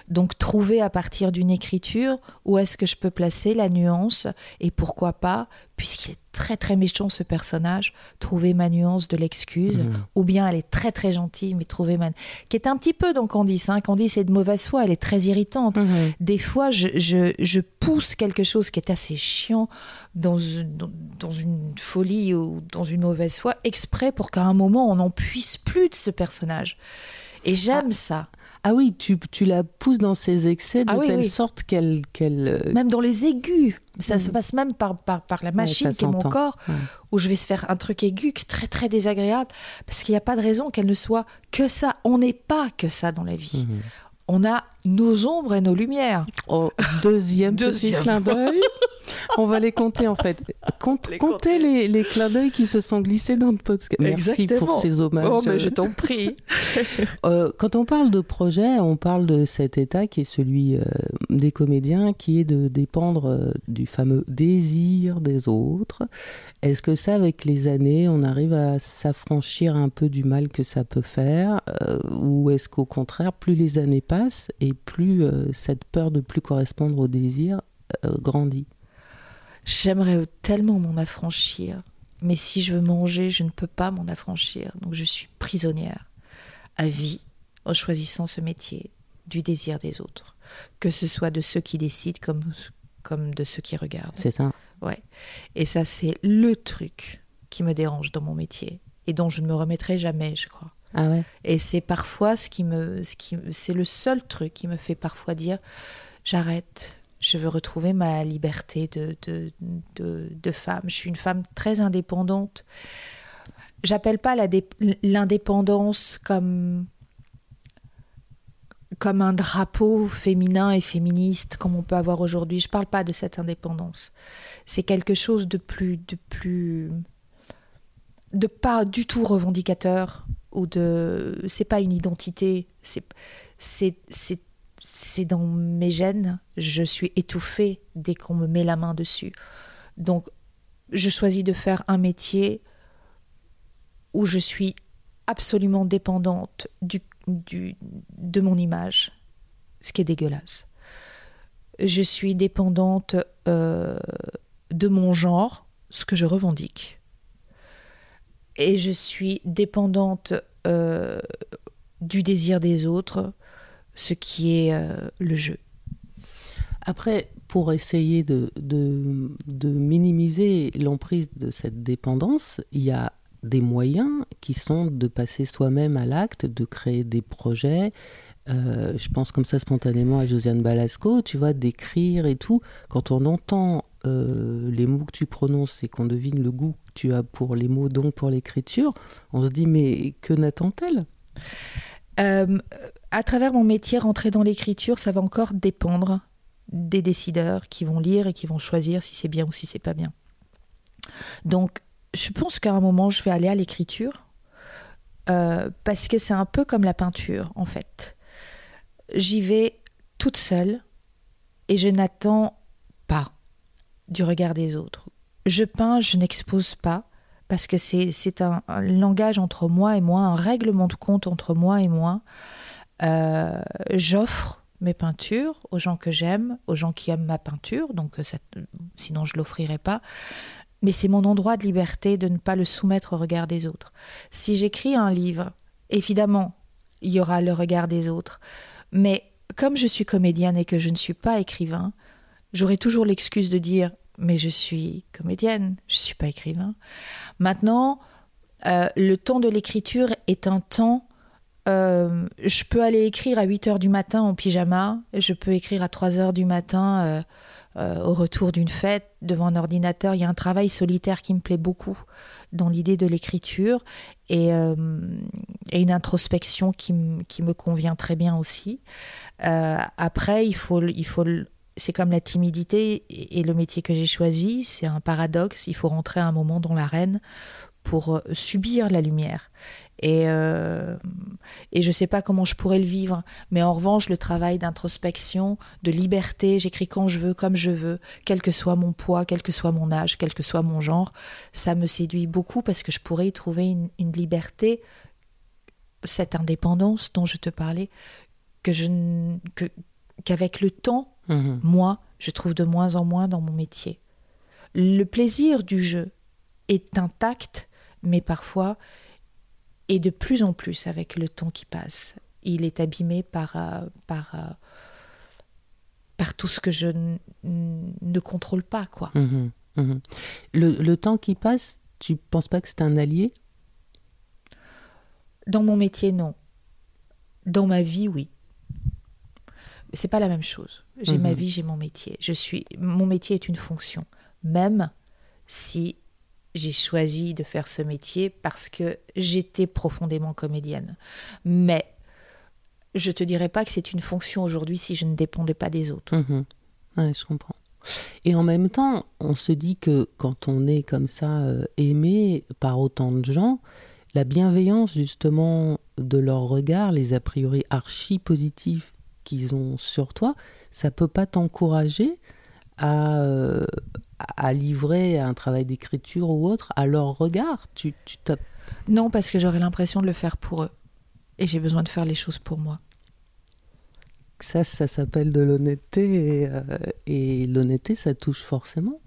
Donc trouver à partir d'une écriture où est-ce que je peux placer la nuance et pourquoi pas, puisqu'il est très très méchant ce personnage, trouver ma nuance de l'excuse, mmh. ou bien elle est très très gentille, mais trouver ma... qui est un petit peu dans Candice, hein. Candice est de mauvaise foi, elle est très irritante. Mmh. Des fois, je, je, pousse quelque chose qui est assez chiant dans, dans, dans, une folie ou dans une mauvaise foi, exprès pour qu'à un moment on n'en puisse plus de ce personnage. Et j'aime ah. ça. Ah oui, tu, tu, la pousses dans ses excès de ah telle sorte qu'elle... qu'elle euh, Même dans les aigus. Ça se mm. passe même par, par, par la machine qui est mon corps, où je vais se faire un truc aigu qui est très très désagréable, parce qu'il n'y a pas de raison qu'elle ne soit que ça. On n'est pas que ça dans la vie. Mm-hmm. On a nos ombres et nos lumières. Oh, deuxième, deuxième petit clin d'œil. (laughs) On va les compter en fait. Compte, les comptez les, clins d'œil qui se sont glissés dans le podcast. Merci pour ces hommages. Oh, mais je t'en prie. (laughs) Euh, quand on parle de projet, on parle de cet état qui est celui euh, des comédiens, qui est de dépendre euh, du fameux désir des autres. Est-ce que ça, avec les années, on arrive à s'affranchir un peu du mal que ça peut faire Ou est-ce qu'au contraire, plus les années passent et plus cette peur de plus correspondre au désir grandit J'aimerais tellement m'en affranchir, mais si je veux manger, je ne peux pas m'en affranchir. Donc je suis prisonnière à vie en choisissant ce métier du désir des autres, que ce soit de ceux qui décident comme, comme de ceux qui regardent. C'est ça. Ouais. Et ça, c'est le truc qui me dérange dans mon métier et dont je ne me remettrai jamais, je crois. Ah. Et c'est parfois ce qui me, ce qui, c'est le seul truc qui me fait parfois dire j'arrête, Je veux retrouver ma liberté de, de, de, de femme. Je suis une femme très indépendante. J'appelle pas l'indépendance comme comme un drapeau féminin et féministe comme on peut avoir aujourd'hui. Je parle pas de cette indépendance. C'est quelque chose de plus de plus de pas du tout revendicateur ou de c'est pas une identité, c'est c'est dans mes gènes, je suis étouffée dès qu'on me met la main dessus. Donc, je choisis de faire un métier où je suis absolument dépendante du, du, de mon image, ce qui est dégueulasse. Je suis dépendante euh, de mon genre, ce que je revendique. Et je suis dépendante euh, du désir des autres, ce qui est euh, le jeu. Après, pour essayer de, minimiser l'emprise de cette dépendance, il y a des moyens qui sont de passer soi-même à l'acte, de créer des projets. Euh, je pense comme ça spontanément à Josiane Balasco, tu vois, d'écrire et tout. Quand on entend euh, les mots que tu prononces et qu'on devine le goût que tu as pour les mots, donc pour l'écriture, on se dit mais que n'attend-elle? Euh, à travers mon métier, rentrer dans l'écriture, ça va encore dépendre des décideurs qui vont lire et qui vont choisir si c'est bien ou si c'est pas bien. Donc, je pense qu'à un moment, je vais aller à l'écriture euh, parce que c'est un peu comme la peinture, en fait. J'y vais toute seule et je n'attends pas du regard des autres. Je peins, je n'expose pas parce que c'est un, langage entre moi et moi, un règlement de compte entre moi et moi. Euh, J'offre mes peintures aux gens que j'aime, aux gens qui aiment ma peinture, donc ça, sinon je l'offrirais pas. Mais c'est mon endroit de liberté de ne pas le soumettre au regard des autres. Si j'écris un livre, évidemment, il y aura le regard des autres. Mais comme je suis comédienne et que je ne suis pas écrivain, j'aurai toujours l'excuse de dire mais je suis comédienne, je ne suis pas écrivain. Maintenant, euh, le temps de l'écriture est un temps. Euh, je peux aller écrire à 8 heures du matin en pyjama, je peux écrire à 3 heures du matin euh, au retour d'une fête devant un ordinateur. Il y a un travail solitaire qui me plaît beaucoup dans l'idée de l'écriture et, une introspection qui, qui, me convient très bien aussi. Après, il faut, il faut c'est comme la timidité et le métier que j'ai choisi, c'est un paradoxe. Il faut rentrer à un moment dans l'arène pour subir la lumière. Et, euh, et je ne sais pas comment je pourrais le vivre. Mais en revanche, le travail d'introspection, de liberté, j'écris quand je veux, comme je veux, quel que soit mon poids, quel que soit mon âge, quel que soit mon genre, ça me séduit beaucoup parce que je pourrais y trouver une, une liberté, cette indépendance dont je te parlais, que je que, qu'avec le temps, mmh. moi, je trouve de moins en moins dans mon métier. Le plaisir du jeu est intact, mais parfois et de plus en plus avec le temps qui passe. Il est abîmé par, euh, par, euh, par tout ce que je ne contrôle pas. quoi. Mmh, mmh. Le, le, temps qui passe, tu penses pas que c'est un allié? Dans mon métier, non. Dans ma vie, oui. C'est pas la même chose. J'ai mmh. ma vie, j'ai mon métier. Je suis, mon métier est une fonction, même si j'ai choisi de faire ce métier parce que j'étais profondément comédienne. Mais je te dirais pas que c'est une fonction aujourd'hui si je ne dépendais pas des autres. Mmh. Ouais, je comprends. Et en même temps, on se dit que quand on est comme ça euh, aimé par autant de gens, la bienveillance justement de leur regard, les a priori archi positifs qu'ils ont sur toi, ça peut pas t'encourager à, euh, à livrer un travail d'écriture ou autre à leur regard? Tu, tu Non, parce que j'aurais l'impression de le faire pour eux. Et j'ai besoin de faire les choses pour moi. Ça, ça s'appelle de l'honnêteté. Et, euh, et l'honnêteté, ça touche forcément.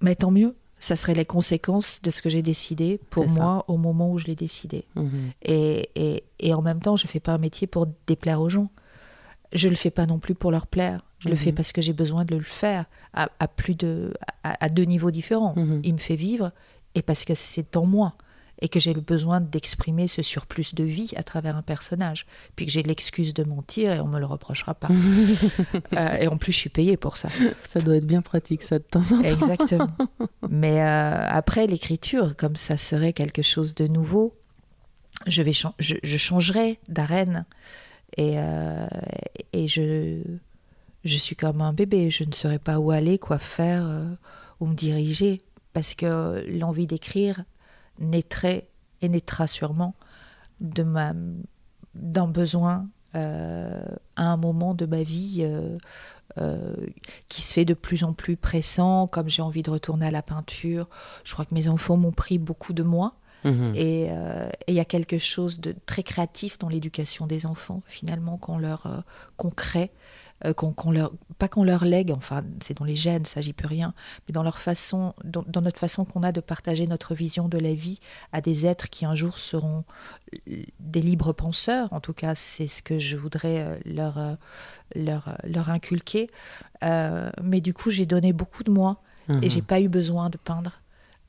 Mais tant mieux. Ça serait les conséquences de ce que j'ai décidé pour moi au moment où je l'ai décidé. Mmh. Et, et, et, en même temps, je ne fais pas un métier pour déplaire aux gens. Je ne le fais pas non plus pour leur plaire. Je le fais parce que j'ai besoin de le faire à, à plus de, à, à, deux niveaux différents. Mmh. Il me fait vivre et parce que c'est en moi. et que j'ai le besoin d'exprimer ce surplus de vie à travers un personnage, puis que j'ai l'excuse de mentir et on me le reprochera pas. (laughs) Euh, et en plus, je suis payée pour ça. Ça doit être bien pratique, ça, de temps en temps. Exactement. (laughs) Mais euh, après, l'écriture, comme ça serait quelque chose de nouveau, je, vais je, je changerai d'arène. Et, euh, et je, je suis comme un bébé. Je ne saurais pas où aller, quoi faire, où me diriger. Parce que l'envie d'écrire, naîtrait et naîtra sûrement de ma d'un besoin euh, à un moment de ma vie euh, euh, qui se fait de plus en plus pressant, comme j'ai envie de retourner à la peinture. Je crois que mes enfants m'ont pris beaucoup de moi. Mhm. Et il y a quelque chose de très créatif dans l'éducation des enfants, finalement, qu'on leur qu'on crée euh, qu'on, leur, pas qu'on leur lègue, enfin c'est dans les gènes, ça j'y peux rien, mais dans leur façon, dans, notre façon qu'on a de partager notre vision de la vie à des êtres qui un jour seront euh, des libres penseurs. En tout cas, c'est ce que je voudrais euh, leur leur, leur inculquer. mais du coup, j'ai donné beaucoup de moi et mhm. j'ai pas eu besoin de peindre.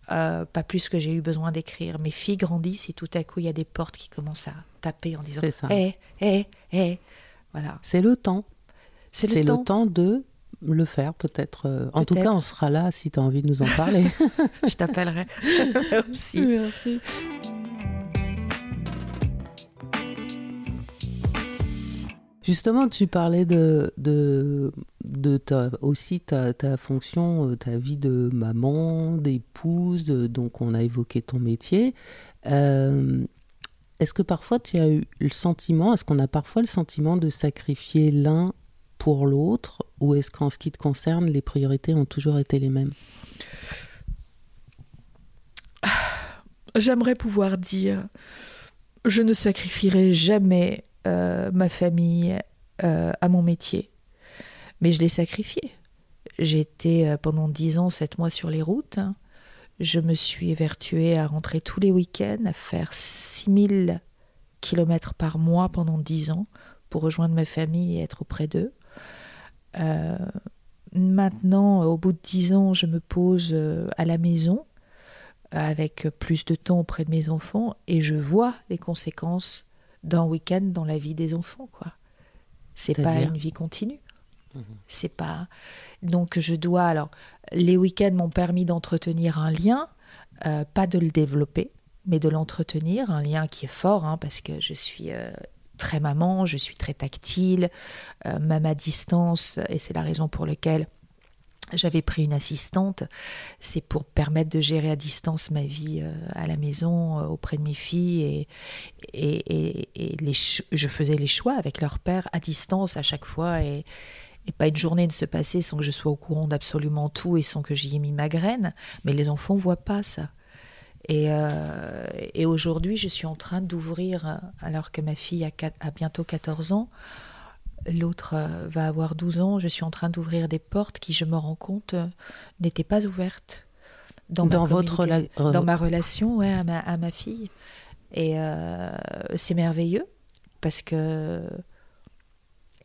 Pas plus que j'ai eu besoin d'écrire. Mes filles grandissent et tout à coup, il y a des portes qui commencent à taper en disant Hé, hé, hé. Voilà. C'est le temps. C'est le, temps de le faire peut-être. Euh, en tout cas, on sera là si tu as envie de nous en parler. (laughs) Je t'appellerai. (laughs) Merci. Merci. Justement, tu parlais de, de, de ta, aussi ta, ta, fonction, euh, ta vie de maman, d'épouse, donc on a évoqué ton métier. Euh, est-ce que parfois tu as eu le sentiment, est-ce qu'on a parfois le sentiment de sacrifier l'un pour l'autre ou est-ce qu'en ce qui te concerne, les priorités ont toujours été les mêmes? J'aimerais pouvoir dire, je ne sacrifierai jamais euh, ma famille euh, à mon métier, mais je l'ai sacrifié. Été euh, pendant dix ans, sept mois sur les routes. Je me suis évertuée à rentrer tous les week-ends, à faire 6000 kilomètres par mois pendant dix ans pour rejoindre ma famille et être auprès d'eux. Maintenant, au bout de dix ans, je me pose à la maison avec plus de temps auprès de mes enfants et je vois les conséquences d'un week-end dans la vie des enfants. quoi. C'est pas une vie continue. Mhm. C'est pas. Donc je dois. Alors, les week-ends m'ont permis d'entretenir un lien, euh, pas de le développer, mais de l'entretenir, un lien qui est fort, hein, parce que je suis très maman, je suis très tactile, euh, même à distance, et c'est la raison pour laquelle j'avais pris une assistante, c'est pour permettre de gérer à distance ma vie euh, à la maison euh, auprès de mes filles et, je faisais les choix avec leur père à distance à chaque fois et, pas une journée ne se passait sans que je sois au courant d'absolument tout et sans que j'y ai mis ma graine. Mais les enfants voient pas ça. Euh, et, aujourd'hui, je suis en train d'ouvrir, alors que ma fille a, bientôt 14 ans, l'autre euh, va avoir 12 ans, je suis en train d'ouvrir des portes qui, je me rends compte, euh, n'étaient pas ouvertes dans, ma, votre dans ma relation ouais, à, ma, à ma fille. Et c'est merveilleux parce que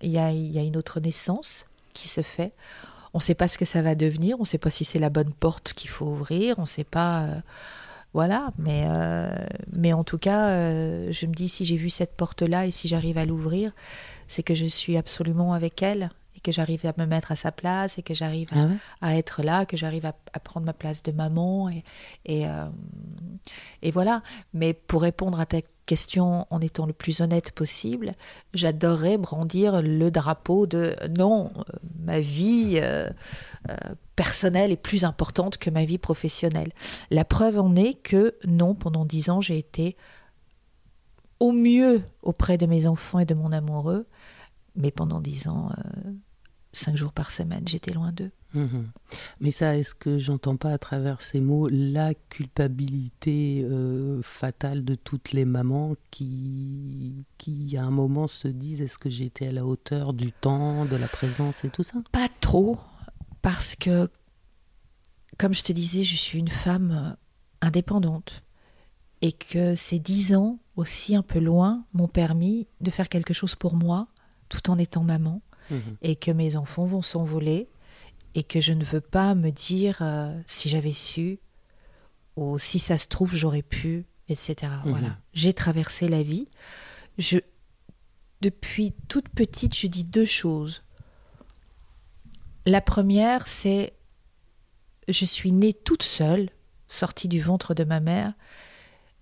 il y a, y a une autre naissance qui se fait. On ne sait pas ce que ça va devenir, on ne sait pas si c'est la bonne porte qu'il faut ouvrir, on ne sait pas. Voilà, mais, euh, mais en tout cas, euh, je me dis si j'ai vu cette porte-là et si j'arrive à l'ouvrir, c'est que je suis absolument avec elle et que j'arrive à me mettre à sa place et que j'arrive à, ah être là, que j'arrive à, prendre ma place de maman et, et, euh, et voilà. Mais pour répondre à ta question en étant le plus honnête possible, j'adorerais brandir le drapeau de non, ma vie euh, personnelle est plus importante que ma vie professionnelle. La preuve en est que non, pendant dix ans, j'ai été au mieux auprès de mes enfants et de mon amoureux, mais pendant dix ans, euh, cinq jours par semaine, j'étais loin d'eux. Mhm. Mais ça, est-ce que j'entends pas à travers ces mots la culpabilité euh, fatale de toutes les mamans qui, qui, à un moment, se disent est-ce que j'étais à la hauteur du temps, de la présence et tout ça? Pas trop, parce que, comme je te disais, je suis une femme euh, indépendante et que ces dix ans, aussi un peu loin, m'ont permis de faire quelque chose pour moi tout en étant maman mhm. et que mes enfants vont s'envoler et que je ne veux pas me dire euh, si j'avais su ou si ça se trouve j'aurais pu etc. Voilà. J'ai traversé la vie. Je, depuis toute petite, je dis deux choses. La première, c'est je suis née toute seule, sortie du ventre de ma mère,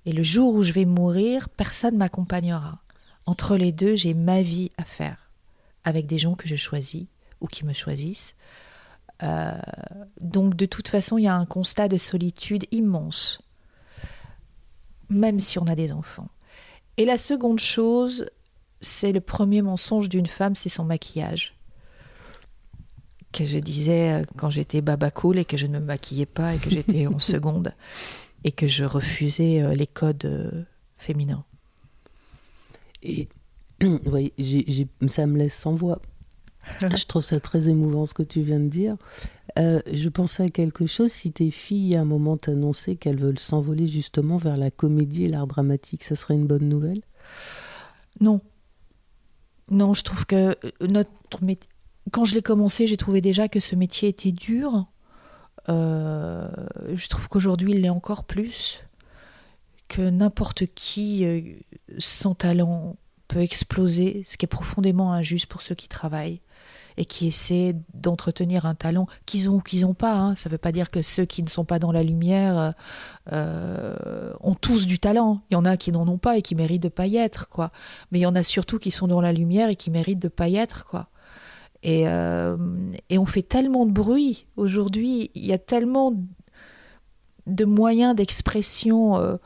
et le jour où je vais mourir, personne m'accompagnera. Entre les deux, j'ai ma vie à faire, avec des gens que je choisis ou qui me choisissent. Euh, donc de toute façon, il y a un constat de solitude immense, même si on a des enfants. Et la seconde chose, c'est le premier mensonge d'une femme, c'est son maquillage. Que je disais euh, quand j'étais baba cool et que je ne me maquillais pas et que j'étais en (laughs) seconde et que je refusais euh, les codes féminins. Et (clears throat) oui, ça me laisse sans voix. (laughs) je trouve ça très émouvant ce que tu viens de dire. Euh, je pensais à quelque chose. Si tes filles, à un moment, t'annonçaient qu'elles veulent s'envoler justement vers la comédie et l'art dramatique, ça serait une bonne nouvelle? Non. Non, je trouve que euh, notre quand je l'ai commencé, j'ai trouvé déjà que ce métier était dur. Euh, je trouve qu'aujourd'hui, il l'est encore plus. Que n'importe qui, sans talent, peut exploser, ce qui est profondément injuste pour ceux qui travaillent et qui essaient d'entretenir un talent qu'ils ont ou qu'ils n'ont pas. Hein. Ça ne veut pas dire que ceux qui ne sont pas dans la lumière euh, ont tous du talent. Il y en a qui n'en ont pas et qui méritent de pas y être, quoi. Mais il y en a surtout qui sont dans la lumière et qui méritent de pas y être, quoi. Et, euh, et on fait tellement de bruit aujourd'hui. Il y a tellement de moyens d'expression euh,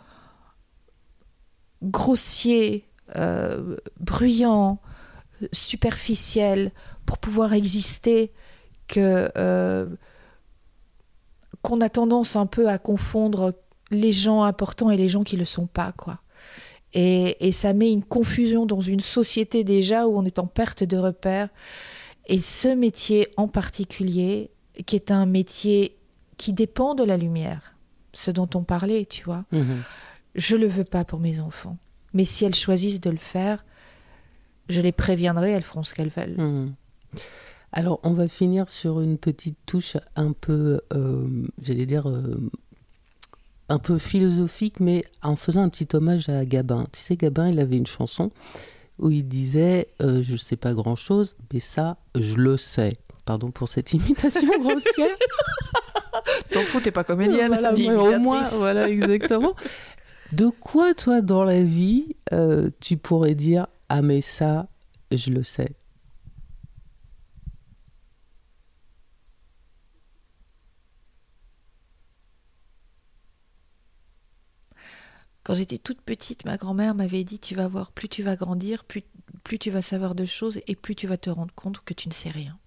grossiers, bruyants, superficiels pour pouvoir exister euh, qu'on a tendance un peu à confondre les gens importants et les gens qui le sont pas quoi. Et, ça met une confusion dans une société déjà où on est en perte de repères. Et ce métier en particulier, qui est un métier qui dépend de la lumière, ce dont on parlait, tu vois, mhm. je le veux pas pour mes enfants. Mais si elles choisissent de le faire, je les préviendrai, elles feront ce qu'elles veulent. Mhm. Alors, on va finir sur une petite touche un peu, euh, j'allais dire, euh, un peu philosophique, mais en faisant un petit hommage à Gabin. Tu sais, Gabin, il avait une chanson où il disait euh, Je ne sais pas grand-chose, mais ça, je le sais. Pardon pour cette imitation (laughs) grossière. T'en fous, t'es pas comédienne. Voilà, au moins, voilà, exactement. (laughs) De quoi, toi, dans la vie, tu pourrais dire Ah, mais ça, je le sais Quand j'étais toute petite, ma grand-mère m'avait dit Tu vas voir, plus tu vas grandir, plus, plus tu vas savoir de choses et plus tu vas te rendre compte que tu ne sais rien.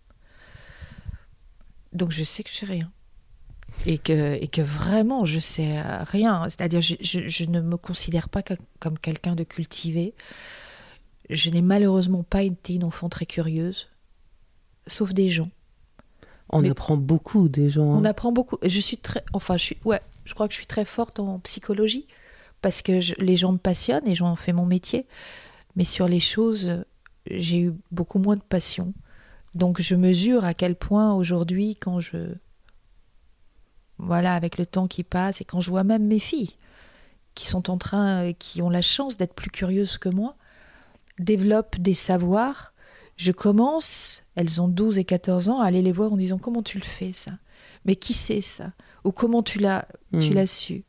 Donc je sais que je sais rien. Et que, et que vraiment je sais rien. C'est-à-dire, je, je, ne me considère pas comme quelqu'un de cultivé. Je n'ai malheureusement pas été une enfant très curieuse, sauf des gens. On apprend beaucoup des gens. On hein. apprend beaucoup. Je suis très, enfin, je suis, ouais, je crois que je suis très forte en psychologie parce que les gens me passionnent et j'en fais mon métier. Mais sur les choses, j'ai eu beaucoup moins de passion. Donc je mesure à quel point aujourd'hui, quand je... Voilà, avec le temps qui passe et quand je vois même mes filles, qui sont en train, qui ont la chance d'être plus curieuses que moi, développent des savoirs, je commence, elles ont 12 et 14 ans, à aller les voir en disant comment tu le fais ça? Mais qui c'est ça? Ou comment tu l'as tu hmm. l'as su?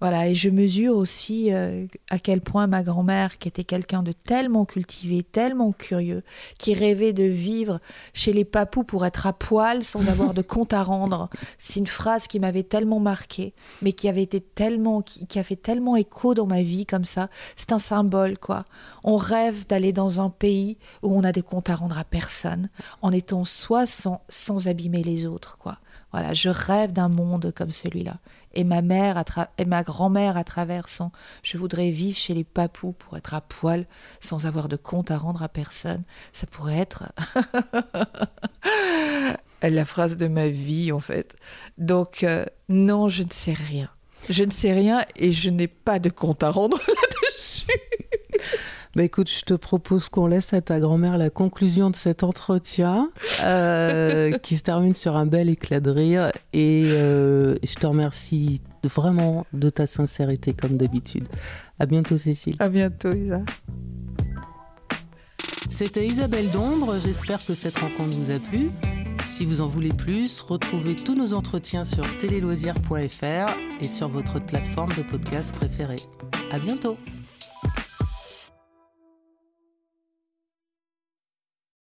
Voilà, et je mesure aussi euh, à quel point ma grand-mère, qui était quelqu'un de tellement cultivé, tellement curieux, qui rêvait de vivre chez les papous pour être à poil sans (laughs) avoir de compte à rendre, c'est une phrase qui m'avait tellement marquée, mais qui avait été tellement, qui, a fait tellement écho dans ma vie comme ça. C'est un symbole, quoi. On rêve d'aller dans un pays où on a des comptes à rendre à personne, en étant soi sans, sans abîmer les autres, quoi. Voilà, je rêve d'un monde comme celui-là. Et ma mère et ma grand-mère à travers son je voudrais vivre chez les papous pour être à poil sans avoir de compte à rendre à personne. Ça pourrait être (laughs) la phrase de ma vie en fait. Donc euh, non, je ne sais rien. Je ne sais rien et je n'ai pas de compte à rendre (laughs) là-dessus. Bah écoute, je te propose qu'on laisse à ta grand-mère la conclusion de cet entretien euh, (laughs) qui se termine sur un bel éclat de rire. Et euh, je te remercie vraiment de ta sincérité comme d'habitude. À bientôt Cécile. À bientôt Isa. C'était Isabelle Dombre, j'espère que cette rencontre vous a plu. Si vous en voulez plus, retrouvez tous nos entretiens sur téléloisirs.fr et sur votre plateforme de podcast préférée. À bientôt!